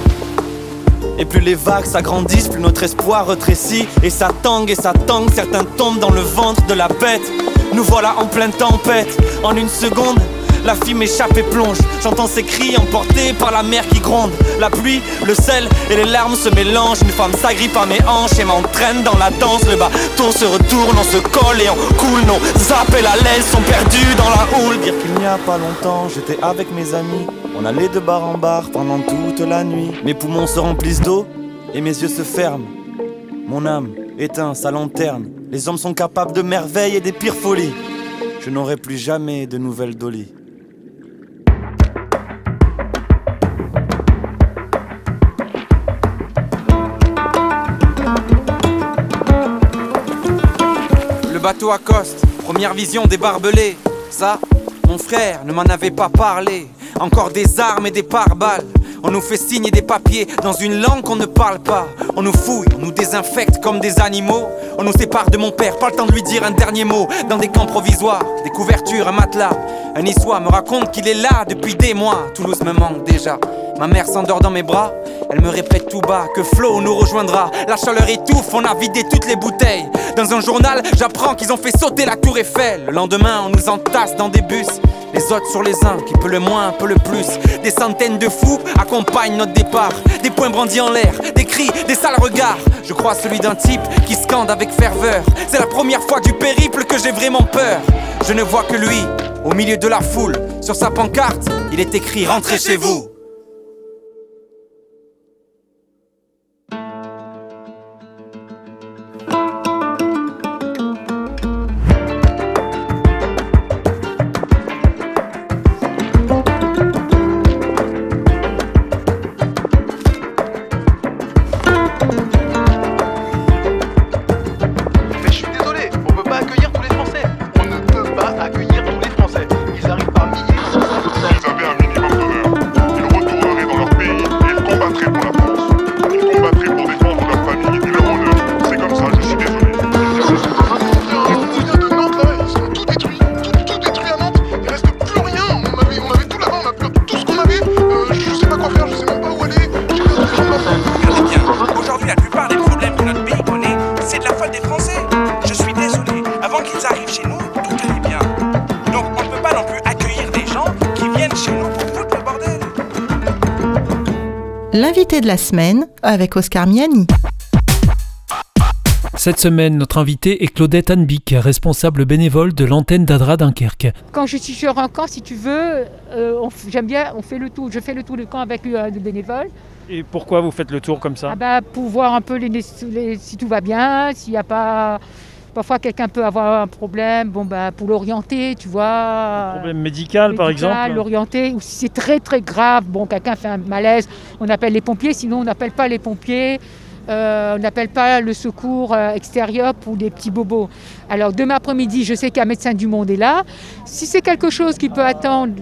Et plus les vagues s'agrandissent, plus notre espoir retrécit. Et ça tangue et ça tangue, certains tombent dans le ventre de la bête. Nous voilà en pleine tempête, en une seconde. La fille m'échappe et plonge. J'entends ses cris emportés par la mer qui gronde. La pluie, le sel et les larmes se mélangent. Une femme s'agrippe à mes hanches et m'entraîne dans la danse. Le bateau se retourne, on se colle et on coule. Nos appels à l'aise sont perdus dans la houle. Dire qu'il n'y a pas longtemps, j'étais avec mes amis. On allait de bar en bar pendant toute la nuit. Mes poumons se remplissent d'eau et mes yeux se ferment. Mon âme éteint sa lanterne. Les hommes sont capables de merveilles et des pires folies. Je n'aurai plus jamais de nouvelles Dolly. Le bateau accoste, première vision des barbelés. Ça, mon frère ne m'en avait pas parlé. Encore des armes et des pare-balles. On nous fait signer des papiers dans une langue qu'on ne parle pas. On nous fouille, on nous désinfecte comme des animaux. On nous sépare de mon père, pas le temps de lui dire un dernier mot. Dans des camps provisoires, des couvertures, un matelas. Un niçois me raconte qu'il est là depuis des mois. Toulouse me manque déjà. Ma mère s'endort dans mes bras, elle me répète tout bas que Flo nous rejoindra. La chaleur étouffe, on a vidé toutes les bouteilles. Dans un journal, j'apprends qu'ils ont fait sauter la tour Eiffel. Le lendemain, on nous entasse dans des bus. Les autres sur les uns, qui peut le moins, peut le plus. Des centaines de fous accompagnent notre départ. Des poings brandis en l'air, des cris, des sales regards. Je crois celui d'un type qui scande avec ferveur. C'est la première fois du périple que j'ai vraiment peur. Je ne vois que lui, au milieu de la foule. Sur sa pancarte, il est écrit Rentrez chez vous. L'invité de la semaine avec Oscar Miani. Cette semaine, notre invitée est Claudette Anbic, responsable bénévole de l'antenne d'Adra Dunkerque. Quand je suis sur un camp, si tu veux, euh, j'aime bien, on fait le tour. Je fais le tour du camp avec euh, des bénévoles. Et pourquoi vous faites le tour comme ça? Ah bah, pour voir un peu les, les- si tout va bien, s'il n'y a pas. Parfois, quelqu'un peut avoir un problème, bon, bah, pour l'orienter, tu vois. Problème médical, par exemple L'orienter, ou si c'est très très grave, bon, quelqu'un fait un malaise, on appelle les pompiers, sinon on n'appelle pas les pompiers. euh, on n'appelle pas le secours euh, extérieur pour des petits bobos. Alors demain après-midi, je sais qu'un médecin du monde est là. Si c'est quelque chose qui peut attendre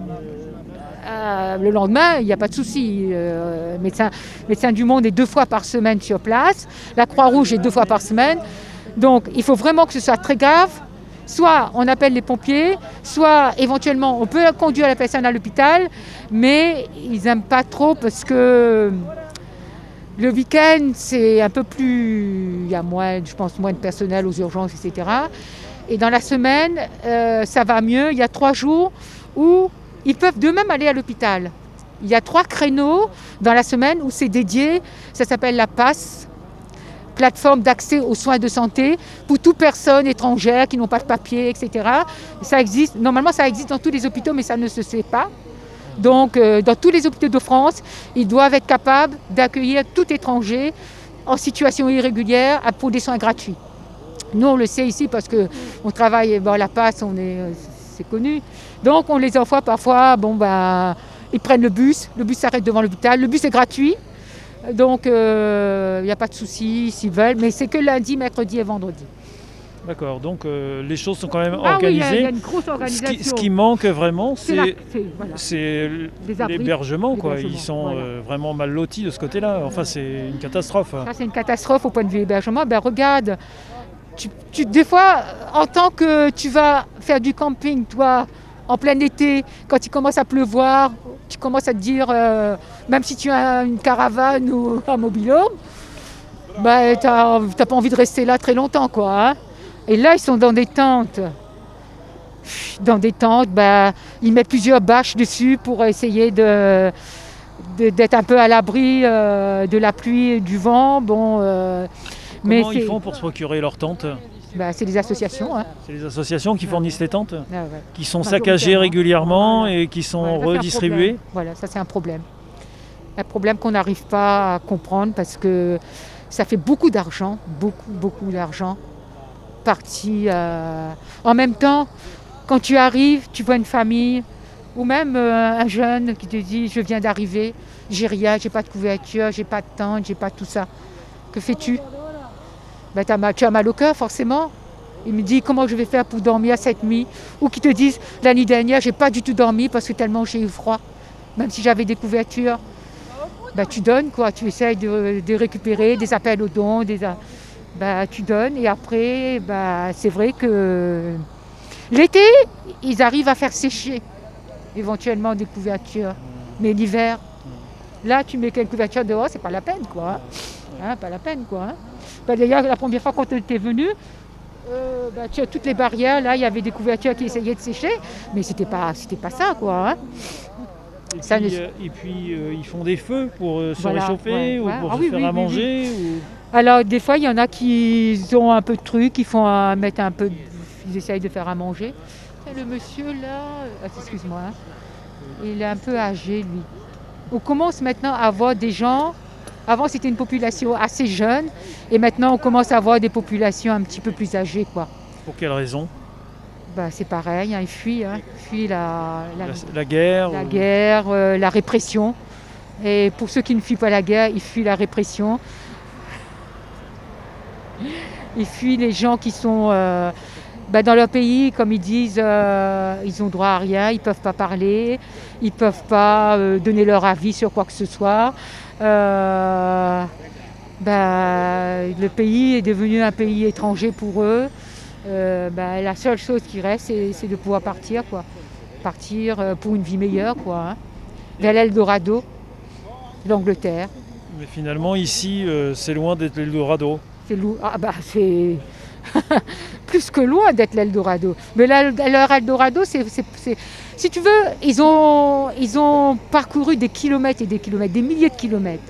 euh, le lendemain, il n'y a pas de souci. Euh, médecin, médecin du monde est deux fois par semaine sur place. La Croix-Rouge est deux fois par semaine. Donc il faut vraiment que ce soit très grave. Soit on appelle les pompiers, soit éventuellement on peut conduire la personne à l'hôpital, mais ils n'aiment pas trop parce que le week-end c'est un peu plus, il y a moins, je pense, moins de personnel aux urgences, etc. Et dans la semaine, euh, ça va mieux. Il y a trois jours où ils peuvent d'eux-mêmes aller à l'hôpital. Il y a trois créneaux dans la semaine où c'est dédié. Ça s'appelle la PASSE, plateforme d'accès aux soins de santé pour toute personne étrangère qui n'ont pas de papier, etc. Ça existe. Normalement, ça existe dans tous les hôpitaux, mais ça ne se sait pas. Donc, euh, dans tous les hôpitaux de France, ils doivent être capables d'accueillir tout étranger en situation irrégulière pour des soins gratuits. Nous, on le sait ici parce que on travaille bon, à la passe, on est, euh, c'est connu. Donc, on les envoie parfois. Bon, ben, ils prennent le bus. Le bus s'arrête devant l'hôpital. Le bus est gratuit. Donc, il n'y a pas de souci s'ils veulent. Mais c'est que lundi, mercredi et vendredi. D'accord, donc euh, les choses sont quand même Ah oui, il y a- organisées. il y, a une grosse ce, qui, organisation. ce qui manque vraiment, C'est voilà. l'hébergement. quoi. Ils sont voilà. euh, vraiment mal lotis de ce côté-là. Enfin, c'est une catastrophe. Ça, c'est une catastrophe au point de vue hébergement. Ben, regarde, tu, tu- des fois, en tant que tu vas faire du camping, toi, en plein été, quand il commence à pleuvoir, tu commences à te dire, euh, même si tu as une caravane ou un mobilhome, ben, tu n'as pas envie de rester là très longtemps. quoi. hein. Et là, ils sont dans des tentes. dans des tentes, bah, ils mettent plusieurs bâches dessus pour essayer de d'être un peu à l'abri euh, de la pluie et du vent. Bon, euh, mais Comment ils font pour se procurer leurs tentes bah, c'est des associations. hein. C'est les associations qui fournissent les tentes Ah ouais. Qui sont saccagées régulièrement Voilà. et qui sont Voilà, redistribuées. Voilà, ça c'est un problème. Un problème qu'on n'arrive pas à comprendre parce que ça fait beaucoup d'argent, beaucoup, beaucoup d'argent parti. euh, En même temps, quand tu arrives, tu vois une famille ou même euh, un jeune qui te dit je viens d'arriver, j'ai rien, j'ai pas de couverture, j'ai pas de tente, j'ai pas tout ça. Que fais-tu? Ben, Tu as mal au cœur forcément. Il me dit comment je vais faire pour dormir cette nuit? Ou qui te disent la nuit dernière j'ai pas du tout dormi parce que tellement j'ai eu froid. Même si j'avais des couvertures. Ben, tu donnes quoi, tu essayes de, récupérer des appels aux dons, des, ben, tu donnes et après ben, c'est vrai que l'été ils arrivent à faire sécher éventuellement des couvertures. Mais l'hiver, là tu mets quelques couvertures dehors, c'est pas la peine quoi. hein. Hein, pas la peine quoi. hein. Ben, D'ailleurs la première fois quand tu es venu, euh, ben, tu as toutes les barrières, là il y avait des couvertures qui essayaient de sécher, mais c'était pas, c'était pas ça quoi. hein. Et Ça puis, ne- euh, et puis, euh, ils font des feux pour se Voilà, réchauffer ouais, ou ouais. pour Ah se oui, faire oui, à oui, manger ou- Alors des fois il y en a qui ont un peu de trucs, ils font un- mettre un peu, de- ils essayent de faire à manger. Et le monsieur là, ah, excuse-moi, hein, il est un peu âgé lui. On commence maintenant à avoir des gens. Avant c'était une population assez jeune et maintenant on commence à avoir des populations un petit peu plus âgées quoi. Pour quelle raison? Bah, c'est pareil, hein, ils fuient, hein, ils fuient la, la- la, la guerre la ou- guerre, euh, la répression. Et pour ceux qui ne fuient pas la guerre, ils fuient la répression. Ils fuient les gens qui sont euh, bah, dans leur pays, comme ils disent, euh, ils ont droit à rien, ils ne peuvent pas parler, ils ne peuvent pas donner leur avis sur quoi que ce soit. Euh, bah, le pays est devenu un pays étranger pour eux. Euh, bah, la seule chose qui reste, c'est de pouvoir partir, quoi. Partir euh, pour une vie meilleure, quoi. hein. Vers l'Eldorado, l'Angleterre. Mais finalement, ici, euh, c'est loin d'être l'Eldorado. C'est ah, bah, c'est plus que loin d'être l'Eldorado. Mais leur Eldorado, c'est, si tu veux, ils ont, ils ont parcouru des kilomètres et des kilomètres, des milliers de kilomètres.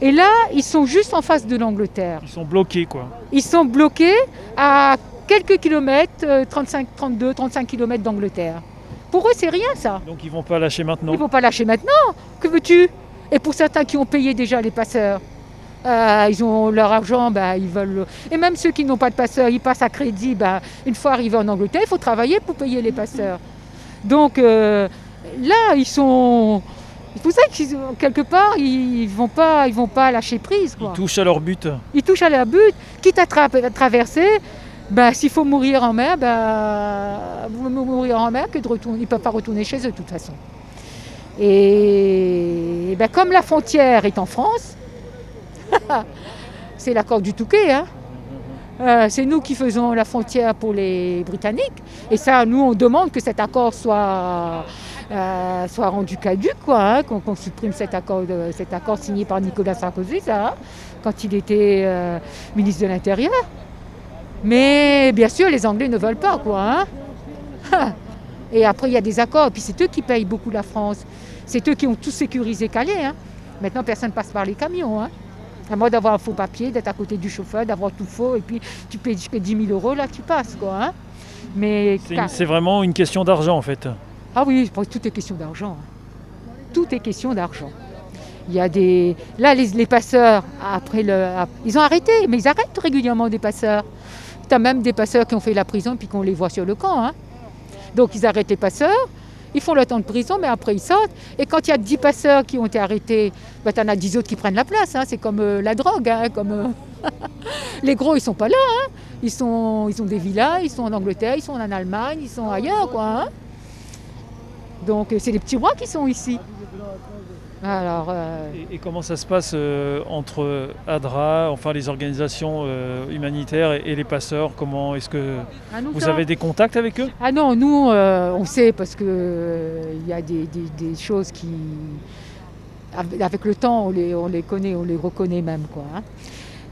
Et là, ils sont juste en face de l'Angleterre. Ils sont bloqués, quoi. Ils sont bloqués à quelques kilomètres, euh, 35, 32, 35 kilomètres d'Angleterre. Pour eux, c'est rien ça. Donc ils vont pas lâcher maintenant. Ils ne vont pas lâcher maintenant. Que veux-tu? Et pour certains qui ont payé déjà les passeurs, euh, ils ont leur argent, bah, ils veulent. Et même ceux qui n'ont pas de passeurs, ils passent à crédit. bah, une fois arrivés en Angleterre, il faut travailler pour payer les passeurs. Donc euh, là, ils sont. C'est pour ça qu'ils quelque part, ils vont pas, ils vont pas lâcher prise. Quoi. Ils touchent à leur but. Ils touchent à leur but, quitte à, tra- à traverser. Bah, S'il faut mourir en mer, bah, mourir en mer que de retourner. Ils ne peuvent pas retourner chez eux de toute façon. Et bah, comme la frontière est en France, c'est l'accord du Touquet. hein. Euh, c'est nous qui faisons la frontière pour les Britanniques. Et ça, nous, on demande que cet accord soit, euh, soit rendu caduc, quoi, hein, qu'on supprime cet accord, cet accord signé par Nicolas Sarkozy, ça, hein, quand il était euh, ministre de l'Intérieur. Mais bien sûr, les Anglais ne veulent pas, quoi. hein. Et après, il y a des accords. Et puis c'est eux qui payent beaucoup la France. C'est eux qui ont tout sécurisé Calais. Maintenant, personne ne passe par les camions. À moins d'avoir un faux papier, d'être à côté du chauffeur, d'avoir tout faux, et puis tu payes jusqu'à 10 000 euros, là tu passes. Quoi, hein. Mais C'est vraiment une question d'argent, en fait. ah oui, je pense que tout est question d'argent. hein. Tout est question d'argent. Il y a des. Là, les, les passeurs, après le. ap- Ils ont arrêté, mais ils arrêtent régulièrement des passeurs. Tu as même des passeurs qui ont fait la prison puis qu'on les voit sur le camp. hein. Donc ils arrêtent les passeurs, ils font le temps de prison, mais après ils sortent. Et quand il y a 10 passeurs qui ont été arrêtés, bah, tu en as 10 autres qui prennent la place. hein. C'est comme euh, la drogue. hein, comme, euh, les gros, ils sont pas là. hein. Ils, sont, ils ont des villas, ils sont en Angleterre, ils sont en Allemagne, ils sont ailleurs. quoi. Donc euh, c'est les petits rois qui sont ici. Alors, euh, Et, et comment ça se passe euh, entre ADRA, enfin les organisations euh, humanitaires et, et les passeurs? Comment est-ce que ah, vous ça- avez des contacts avec eux? Ah non, nous, on sait parce que il y a des, des- des choses qui, avec avec le temps, on les, on les connaît, on les reconnaît même. Quoi, hein.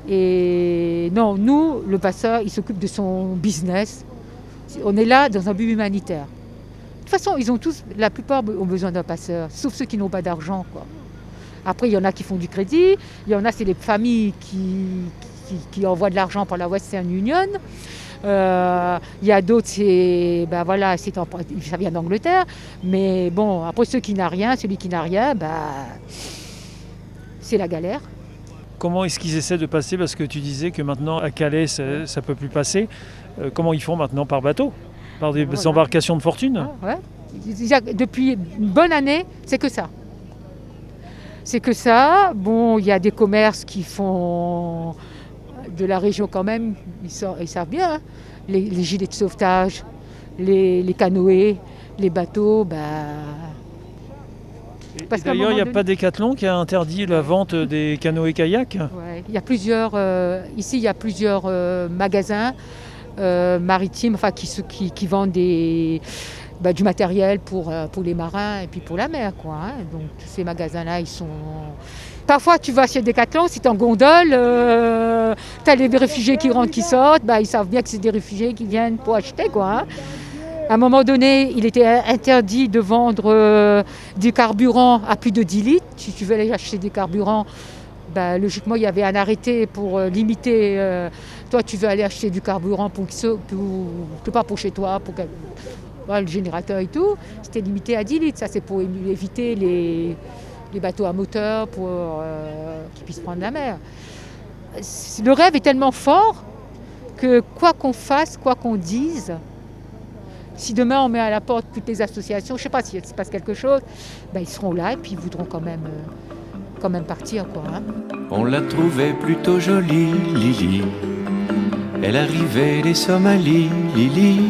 Et non, nous, le passeur, il s'occupe de son business. On est là dans un but humanitaire. Toute façon, ils ont tous, la plupart ont besoin d'un passeur, sauf ceux qui n'ont pas d'argent. Après, il y en a qui font du crédit, il y en a, c'est les familles qui, envoient de l'argent par la Western Union. Euh, Il y a d'autres, c'est, ben voilà, c'est ça vient d'Angleterre. Mais bon, après ceux qui n'ont rien, celui qui n'a rien, ben, c'est la galère. Comment est-ce qu'ils essaient de passer? Parce que tu disais que maintenant à Calais ça ne peut plus passer. Euh, comment ils font maintenant Par bateau? Par des Voilà. embarcations de fortune Ah, ouais. Depuis une bonne année, c'est que ça. C'est que ça. Bon, il y a des commerces qui font de la région quand même, ils, sa- ils savent bien. hein. Les, les gilets de sauvetage, les, les canoës, les bateaux, bah, D'ailleurs, il n'y a pas Décathlon qui a interdit la vente des canoës kayak ouais. il y a plusieurs. euh, ici, il y a plusieurs euh, magasins maritimes, enfin qui, qui, vendent des, bah, du matériel pour, euh, les marins et puis pour la mer, hein. Donc ces magasins-là, ils sont. Parfois, tu vas chez Decathlon, tu en gondole, tu as les réfugiés qui rentrent, qui sortent, bah, ils savent bien que c'est des réfugiés qui viennent pour acheter, quoi. hein. À un moment donné, il était interdit de vendre euh, du carburant à plus de 10 litres. Si tu veux aller acheter des carburants, bah, logiquement, il y avait un arrêté pour euh, limiter. euh, toi, tu veux aller acheter du carburant pour, pour, que pas pour chez toi, pour voilà, le générateur et tout. C'était limité à 10 litres. Ça, c'est pour éviter les, bateaux à moteur pour euh, qu'ils puissent prendre la mer. Le rêve est tellement fort que quoi qu'on fasse, quoi qu'on dise, si demain on met à la porte toutes les associations, je ne sais pas s'il se passe quelque chose, ben, ils seront là et puis ils voudront quand même, hein. On la trouvait plutôt jolie, Lily. Elle arrivait des Somalies, Lily.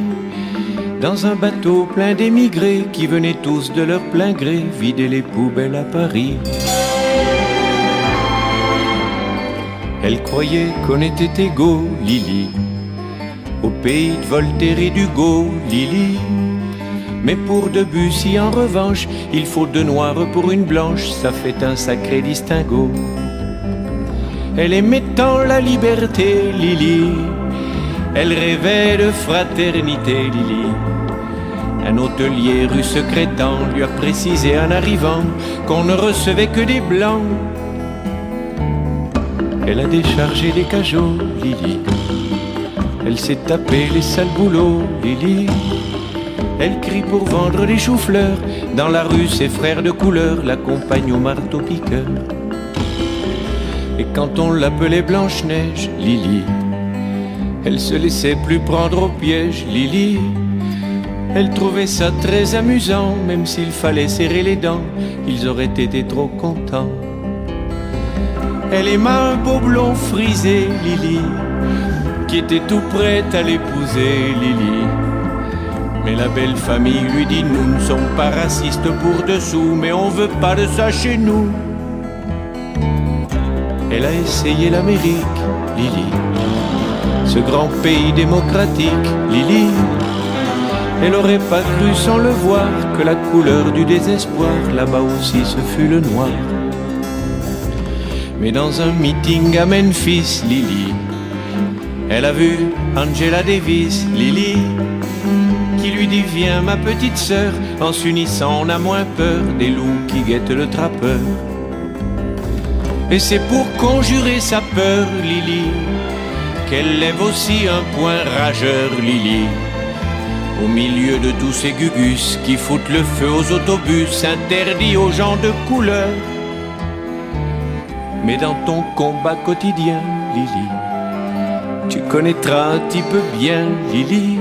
Dans un bateau plein d'émigrés qui venaient tous de leur plein gré vider les poubelles à Paris. Elle croyait qu'on était égaux, Lily. Au pays de Voltaire et d'Hugo, Lily. Mais pour Debussy, en revanche, il faut deux noirs pour une blanche, ça fait un sacré distinguo. Elle aimait tant la liberté, Lily. Elle rêvait de fraternité, Lily. Un hôtelier rue secrétant lui a précisé en arrivant qu'on ne recevait que des blancs. Elle a déchargé les cajots, Lily. Elle s'est tapé les sales boulots, Lily. Elle crie pour vendre des choux-fleurs. Dans la rue, ses frères de couleur l'accompagnent au marteau-piqueur. Et quand on l'appelait Blanche-Neige, Lily, elle se laissait plus prendre au piège, Lily. Elle trouvait ça très amusant, même s'il fallait serrer les dents, ils auraient été trop contents. Elle aima un beau blond frisé, Lily, qui était tout prête à l'épouser, Lily. Mais la belle famille lui dit Nous ne sommes pas racistes pour dessous, mais on veut pas de ça chez nous. Elle a essayé l'Amérique, Lily, ce grand pays démocratique, Lily. Elle aurait pas cru sans le voir que la couleur du désespoir là-bas aussi ce fut le noir. Mais dans un meeting à Memphis, Lily, elle a vu Angela Davis, Lily, qui lui dit Viens ma petite sœur, en s'unissant on a moins peur des loups qui guettent le trappeur. Et c'est pour conjurer sa peur, Lily, qu'elle lève aussi un point rageur, Lily. Au milieu de tous ces gugus qui foutent le feu aux autobus interdits aux gens de couleur. Mais dans ton combat quotidien, Lily, tu connaîtras un petit peu bien Lily.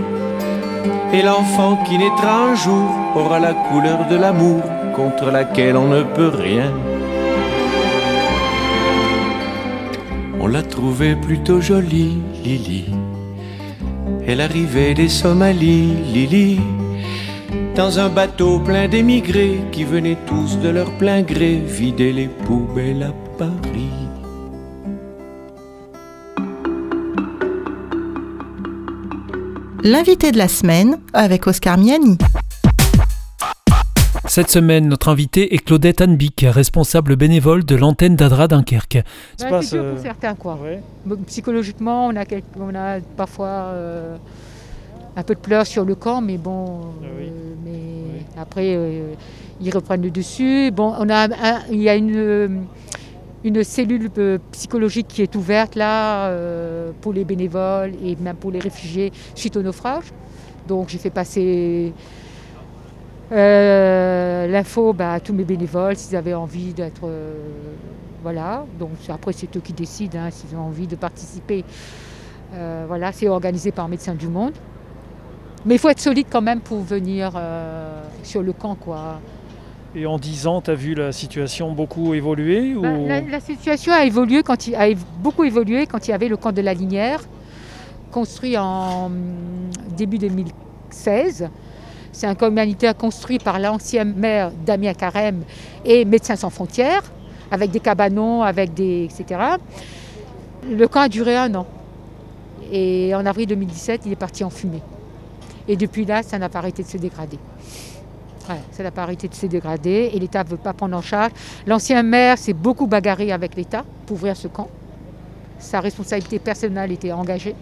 Et l'enfant qui naîtra un jour aura la couleur de l'amour contre laquelle on ne peut rien. On la trouvait plutôt jolie, Lily. Elle arrivait des Somalies, Lily. Dans un bateau plein d'émigrés qui venaient tous de leur plein gré vider les poubelles à Paris. L'invité de la semaine avec Oscar Miani. Cette semaine, notre invitée est Claudette Anbic, responsable bénévole de l'antenne d'Adra Dunkerque. se Ben, passe, c'est dur euh, pour certains, quoi. Psychologiquement, on a, quel- on a parfois euh, un peu de pleurs sur le camp, mais bon, Ah oui. euh, mais après euh, ils reprennent le dessus. Bon, on a un- il y a une euh, une cellule euh, psychologique qui est ouverte là euh, pour les bénévoles et même pour les réfugiés suite au naufrage. Donc j'ai fait passer euh, l'info bah, à tous mes bénévoles s'ils avaient envie d'être voilà. Donc après c'est eux qui décident hein, s'ils ont envie de participer. Voilà, c'est organisé par Médecins du Monde. Mais il faut être solide quand même pour venir sur le camp quoi. Et en 10 ans, tu as vu la situation beaucoup évoluer ou... Bah, la, situation a évolué quand il a beaucoup évolué quand il y avait le camp de la Linière, construit en hum, début 2016. C'est un camp humanitaire construit par l'ancien maire Damien Carême et Médecins sans frontières, avec des cabanons, avec des etc. Le camp a duré un an. Et en avril 2017, il est parti en fumée. Et depuis là, ça n'a pas arrêté de se dégrader. N'a pas arrêté de se dégrader et l'État ne veut pas prendre en charge. L'ancien maire s'est beaucoup bagarré avec l'État pour ouvrir ce camp. Sa responsabilité personnelle était engagée.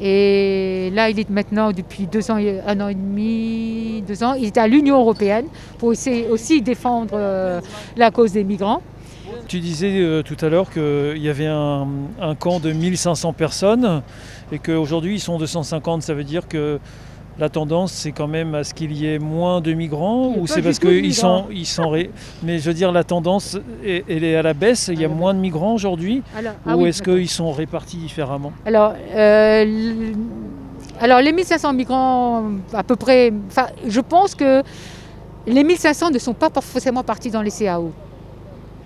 Et là, il est maintenant depuis deux ans, un an et demi, deux ans, il est à l'Union européenne pour essayer aussi défendre euh, la cause des migrants. Tu disais euh, tout à l'heure qu'il y avait un, un camp de 1500 personnes et qu'aujourd'hui ils sont 250. Ça veut dire que la tendance c'est quand même à ce qu'il y ait moins de migrants ou c'est parce qu'ils sont, ils sont ré- Mais je veux dire, la tendance est- elle est à la baisse. Il y a moins de migrants aujourd'hui ou ah oui, est-ce qu'ils sont répartis différemment? Alors, euh, alors les 1500 migrants, à peu près, je pense que les 1500 ne sont pas forcément partis dans les CAO.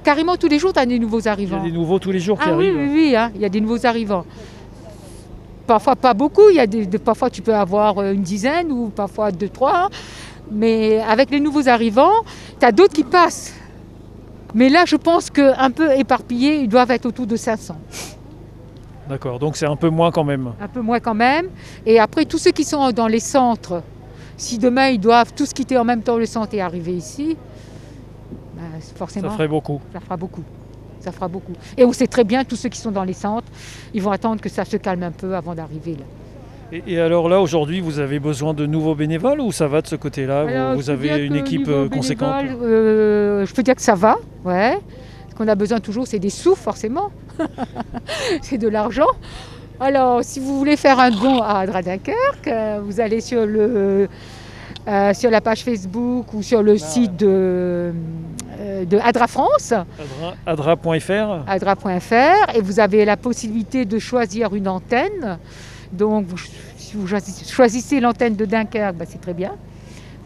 Carrément, tous les jours, tu as des nouveaux Il y arrivants. a des nouveaux tous les jours qui Ah oui, arrivent. oui, oui, hein, il y a des nouveaux arrivants. Parfois pas beaucoup, il y a des, de- parfois tu peux avoir euh, une dizaine ou parfois deux, trois. hein. Mais avec les nouveaux arrivants, tu as d'autres qui passent. Mais là, je pense qu'un peu éparpillés, ils doivent être autour de 500. D'accord, donc c'est un peu moins quand même. Un peu moins quand même. Et après, tous ceux qui sont dans les centres, si demain ils doivent tous quitter en même temps le centre et arriver ici, ben, forcément, Ça ferait beaucoup. ça fera beaucoup. Ça fera beaucoup. Et on sait très bien, tous ceux qui sont dans les centres, ils vont attendre que ça se calme un peu avant d'arriver là. Et, et alors là, aujourd'hui, vous avez besoin de nouveaux bénévoles ou ça va de ce côté-là Vous- Alors, avez une équipe euh, conséquente euh, Je peux dire que ça va, ouais. Ce qu'on a besoin toujours, c'est des sous, forcément. c'est de l'argent. Alors, si vous voulez faire un don à Adra Dunkerque, euh, vous allez sur, le, euh, sur la page Facebook ou sur le site de, euh, de Adra France, Adra- Adra.fr adra.fr, et vous avez la possibilité de choisir une antenne. Donc, vous- si vous choisissez- l'antenne de Dunkerque, bah, c'est très bien.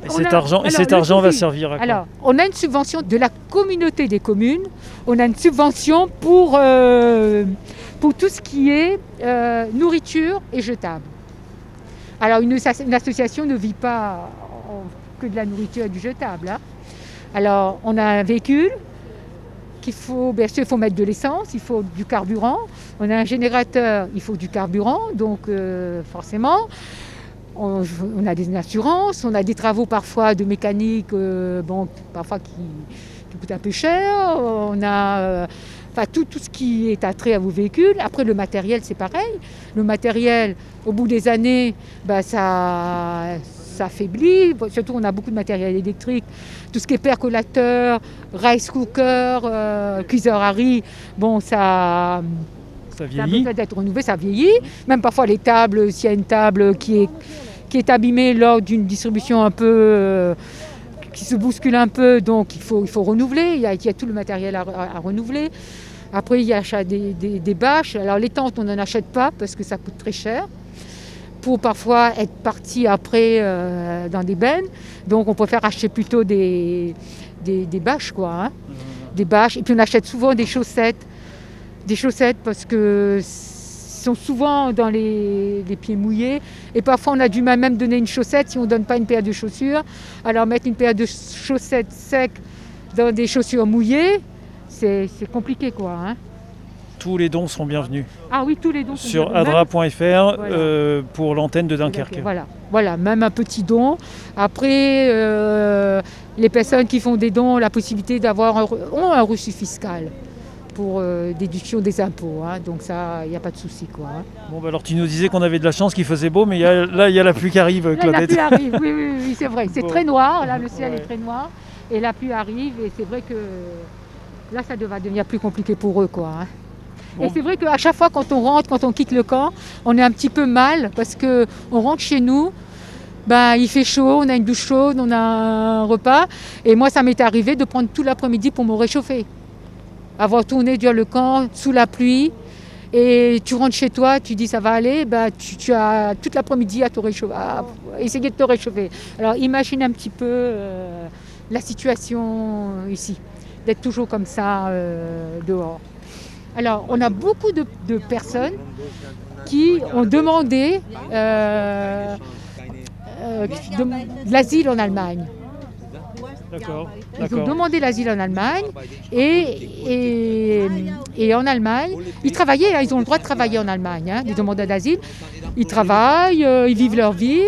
Et On cet a- argent, et alors, cet argent va servir à quoi Alors, on a une subvention de la communauté des communes. On a une subvention pour, euh, pour tout ce qui est euh, nourriture et jetable. Alors, une association ne vit pas que de la nourriture et du jetable. hein. Alors, on a un véhicule qu'il faut, bien sûr, il faut mettre de l'essence, il faut du carburant. On a un générateur, il faut du carburant, donc euh, forcément. On, a des assurances, on a des travaux parfois de mécanique, euh, bon, parfois qui, qui coûtent un peu cher. On a euh, tout, tout ce qui est attrait à vos véhicules. Après, le matériel, c'est pareil. Le matériel, au bout des années, bah, ça, ça affaiblit. Surtout, on a beaucoup de matériel électrique. Tout ce qui est percolateur, rice cooker, euh, cuiseur à riz, bon, ça, Ça vieillit d'être renouvelé, ça vieillit. Même parfois les tables, s'il y a une table qui est, qui est abîmée lors d'une distribution un peu. euh, qui se bouscule un peu, donc il faut, il faut renouveler. Il y, a, il y a tout le matériel à, à- à renouveler. Après, il y a des- des bâches. Alors les tentes, on n'en achète pas parce que ça coûte très cher. Pour parfois être parti après euh, dans des bennes. Donc on préfère acheter plutôt des, des, des bâches, quoi. hein. Des bâches. Et puis on achète souvent des chaussettes des chaussettes parce que sont souvent dans les, les pieds mouillés et parfois on a du mal même donner une chaussette si on ne donne pas une paire de chaussures. Alors mettre une paire de chaussettes secs dans des chaussures mouillées, c'est c'est compliqué quoi. hein. Tous les dons sont bienvenus. Ah oui, tous les dons sont Sur adra.fr euh, pour l'antenne de Dunkerque. Voilà, voilà, même un petit don. Après, euh, les personnes qui font des dons ont la possibilité d'avoir un, ont un reçu fiscal. pour euh, déduction des impôts. hein. donc ça, il n'y a pas de souci. Quoi, hein. Bon, bah alors tu nous disais qu'on avait de la chance, qu'il faisait beau, mais il y a- là, il y a la pluie qui arrive, Là, la Claudette. pluie arrive, oui, oui, oui, c'est vrai. C'est Bon. très noir, là, le ciel Ouais. est très noir. Et la pluie arrive, et c'est vrai que là, ça va devenir plus compliqué pour eux. Quoi, hein. Et c'est vrai qu'à chaque fois, quand on rentre, quand on quitte le camp, on est un petit peu mal parce qu'on rentre chez nous. Ben, il fait chaud, on a une douche chaude, on a un repas. Et moi, ça m'est arrivé de prendre tout l'après-midi pour me réchauffer. Avoir tourné dans le camp sous la pluie. Et tu rentres chez toi, tu dis ça va aller, ben, tu, tu as toute l'après-midi à te réchauffer, à essayer de te réchauffer. Alors imagine un petit peu euh, la situation ici, d'être toujours comme ça euh, dehors. Alors on a beaucoup de, de personnes qui ont demandé euh, euh, de, de l'asile en Allemagne. D'accord. Ils ont demandé l'asile en Allemagne et, et, et en Allemagne, ils travaillaient, hein, ils ont le droit de travailler en Allemagne, hein, les demandeurs d'asile. Ils travaillent, euh, ils vivent leur vie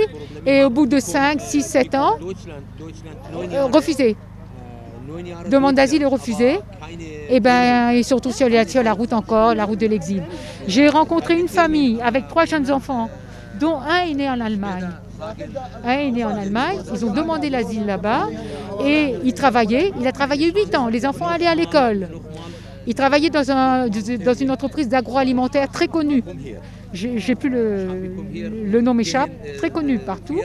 et au bout de 5, 6, 7 ans, refusés. Demande d'asile est refusée. Et ben, ils se retrouvent sur, les- sur la route encore, la route de l'exil. J'ai rencontré une famille avec trois jeunes enfants, dont un est né en Allemagne. Un est né en Allemagne, ils ont demandé l'asile là-bas et il travaillait. Il a travaillé 8 ans, les enfants allaient à l'école. Il travaillait dans, un- dans une entreprise d'agroalimentaire très connue. J'ai plus le, le nom m'échappe, très connu partout.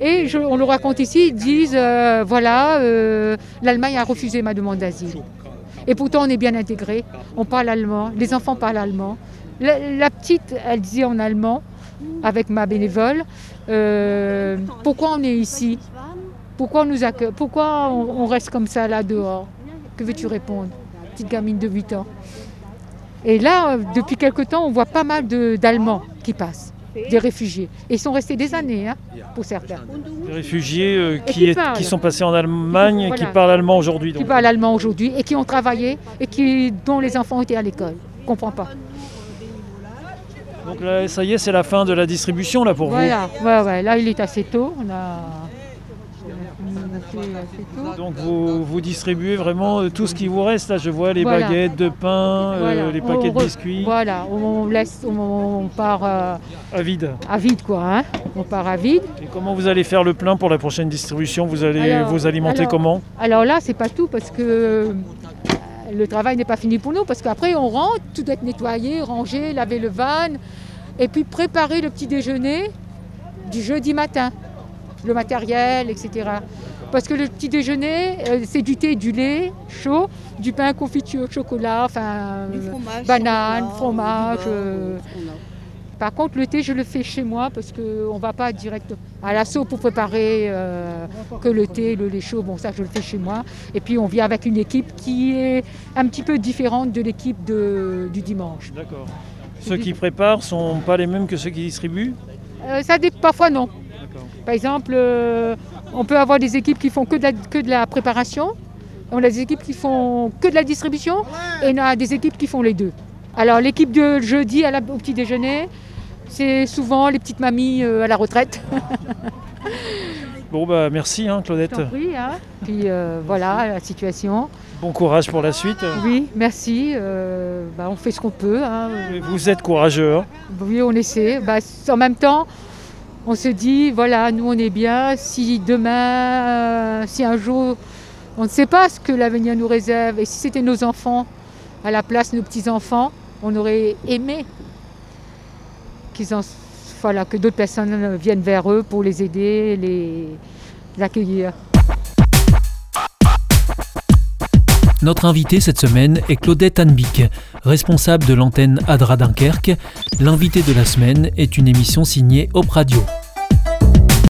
Et on le raconte ici, ils disent euh, voilà, euh, l'Allemagne a refusé ma demande d'asile. Et pourtant, on est bien intégré, on parle allemand, les enfants parlent allemand. La, petite, elle disait en allemand, avec ma bénévole, euh, pourquoi on est ici? Pourquoi on nous Pourquoi on reste comme ça là dehors? Que veux-tu répondre? Petite gamine de 8 ans. Et là, euh, depuis quelque temps, on voit pas mal d'Allemands qui passent, des réfugiés. Et ils sont restés des années, hein, pour certains. Les réfugiés euh, qui, qui est- parlent. qui sont passés en Allemagne et Voilà. qui parlent allemand aujourd'hui. qui parlent allemand aujourd'hui et qui ont travaillé et qui, dont les enfants étaient à l'école. Je comprends pas. Donc là, ça y est, c'est la fin de la distribution là pour Voilà, ouais, ouais, là il est assez tôt. On a, on a fait assez tôt. vous. Donc vous, vous distribuez vraiment euh, tout ce qui vous reste. Là, je vois les Voilà. baguettes de pain, euh, les on paquets de biscuits Voilà, on laisse, on, on part euh, à vide. à vide quoi. hein. On part à vide. Et comment vous allez faire le plein pour la prochaine distribution? Vous allez Alors- vous alimenter alors- comment? Alors là, c'est pas tout parce que euh, le travail n'est pas fini pour nous parce qu'après on rentre, tout doit être nettoyé, rangé, laver le van et puis préparer le petit déjeuner du jeudi matin, le matériel, etc. Parce que le petit déjeuner, euh, c'est du thé, du lait chaud, du pain confiture, chocolat, enfin euh, banane, fromage. euh. Par contre, le thé, je le fais chez moi parce qu'on ne va pas direct à l'assaut pour préparer euh, que le thé, le lait chaud. Bon, ça, je le fais chez moi. Et puis, on vient avec une équipe qui est un petit peu différente de l'équipe de- du dimanche. D'accord. Ceux qui préparent sont pas les mêmes que ceux qui distribuent? Euh, ça dé- parfois, non. Par exemple, euh, on peut avoir des équipes qui font que de la, que de la préparation. On a des équipes qui font que de la distribution. Et on a des équipes qui font les deux. Alors, l'équipe de jeudi à la- au petit déjeuner, c'est souvent les petites mamies euh, à la retraite. Bon bah merci hein, Claudette. prie, hein. Puis euh, voilà la situation. Bon courage pour la suite. Oui, merci. euh, bah, on fait ce qu'on peut. hein. Vous êtes courageux. hein. Oui, on essaie. Bah, en même temps, on se dit, voilà, nous on est bien. Si demain, euh, si un jour, on ne sait pas ce que l'avenir nous réserve, et si c'était nos enfants à la place, nos petits-enfants, on aurait aimé en, voilà, que d'autres personnes viennent vers eux pour les aider, les l'accueillir. Notre invitée cette semaine est Claudette Anbic, responsable de l'antenne Adra Dunkerque. L'invité de la semaine est une émission signée Op Radio.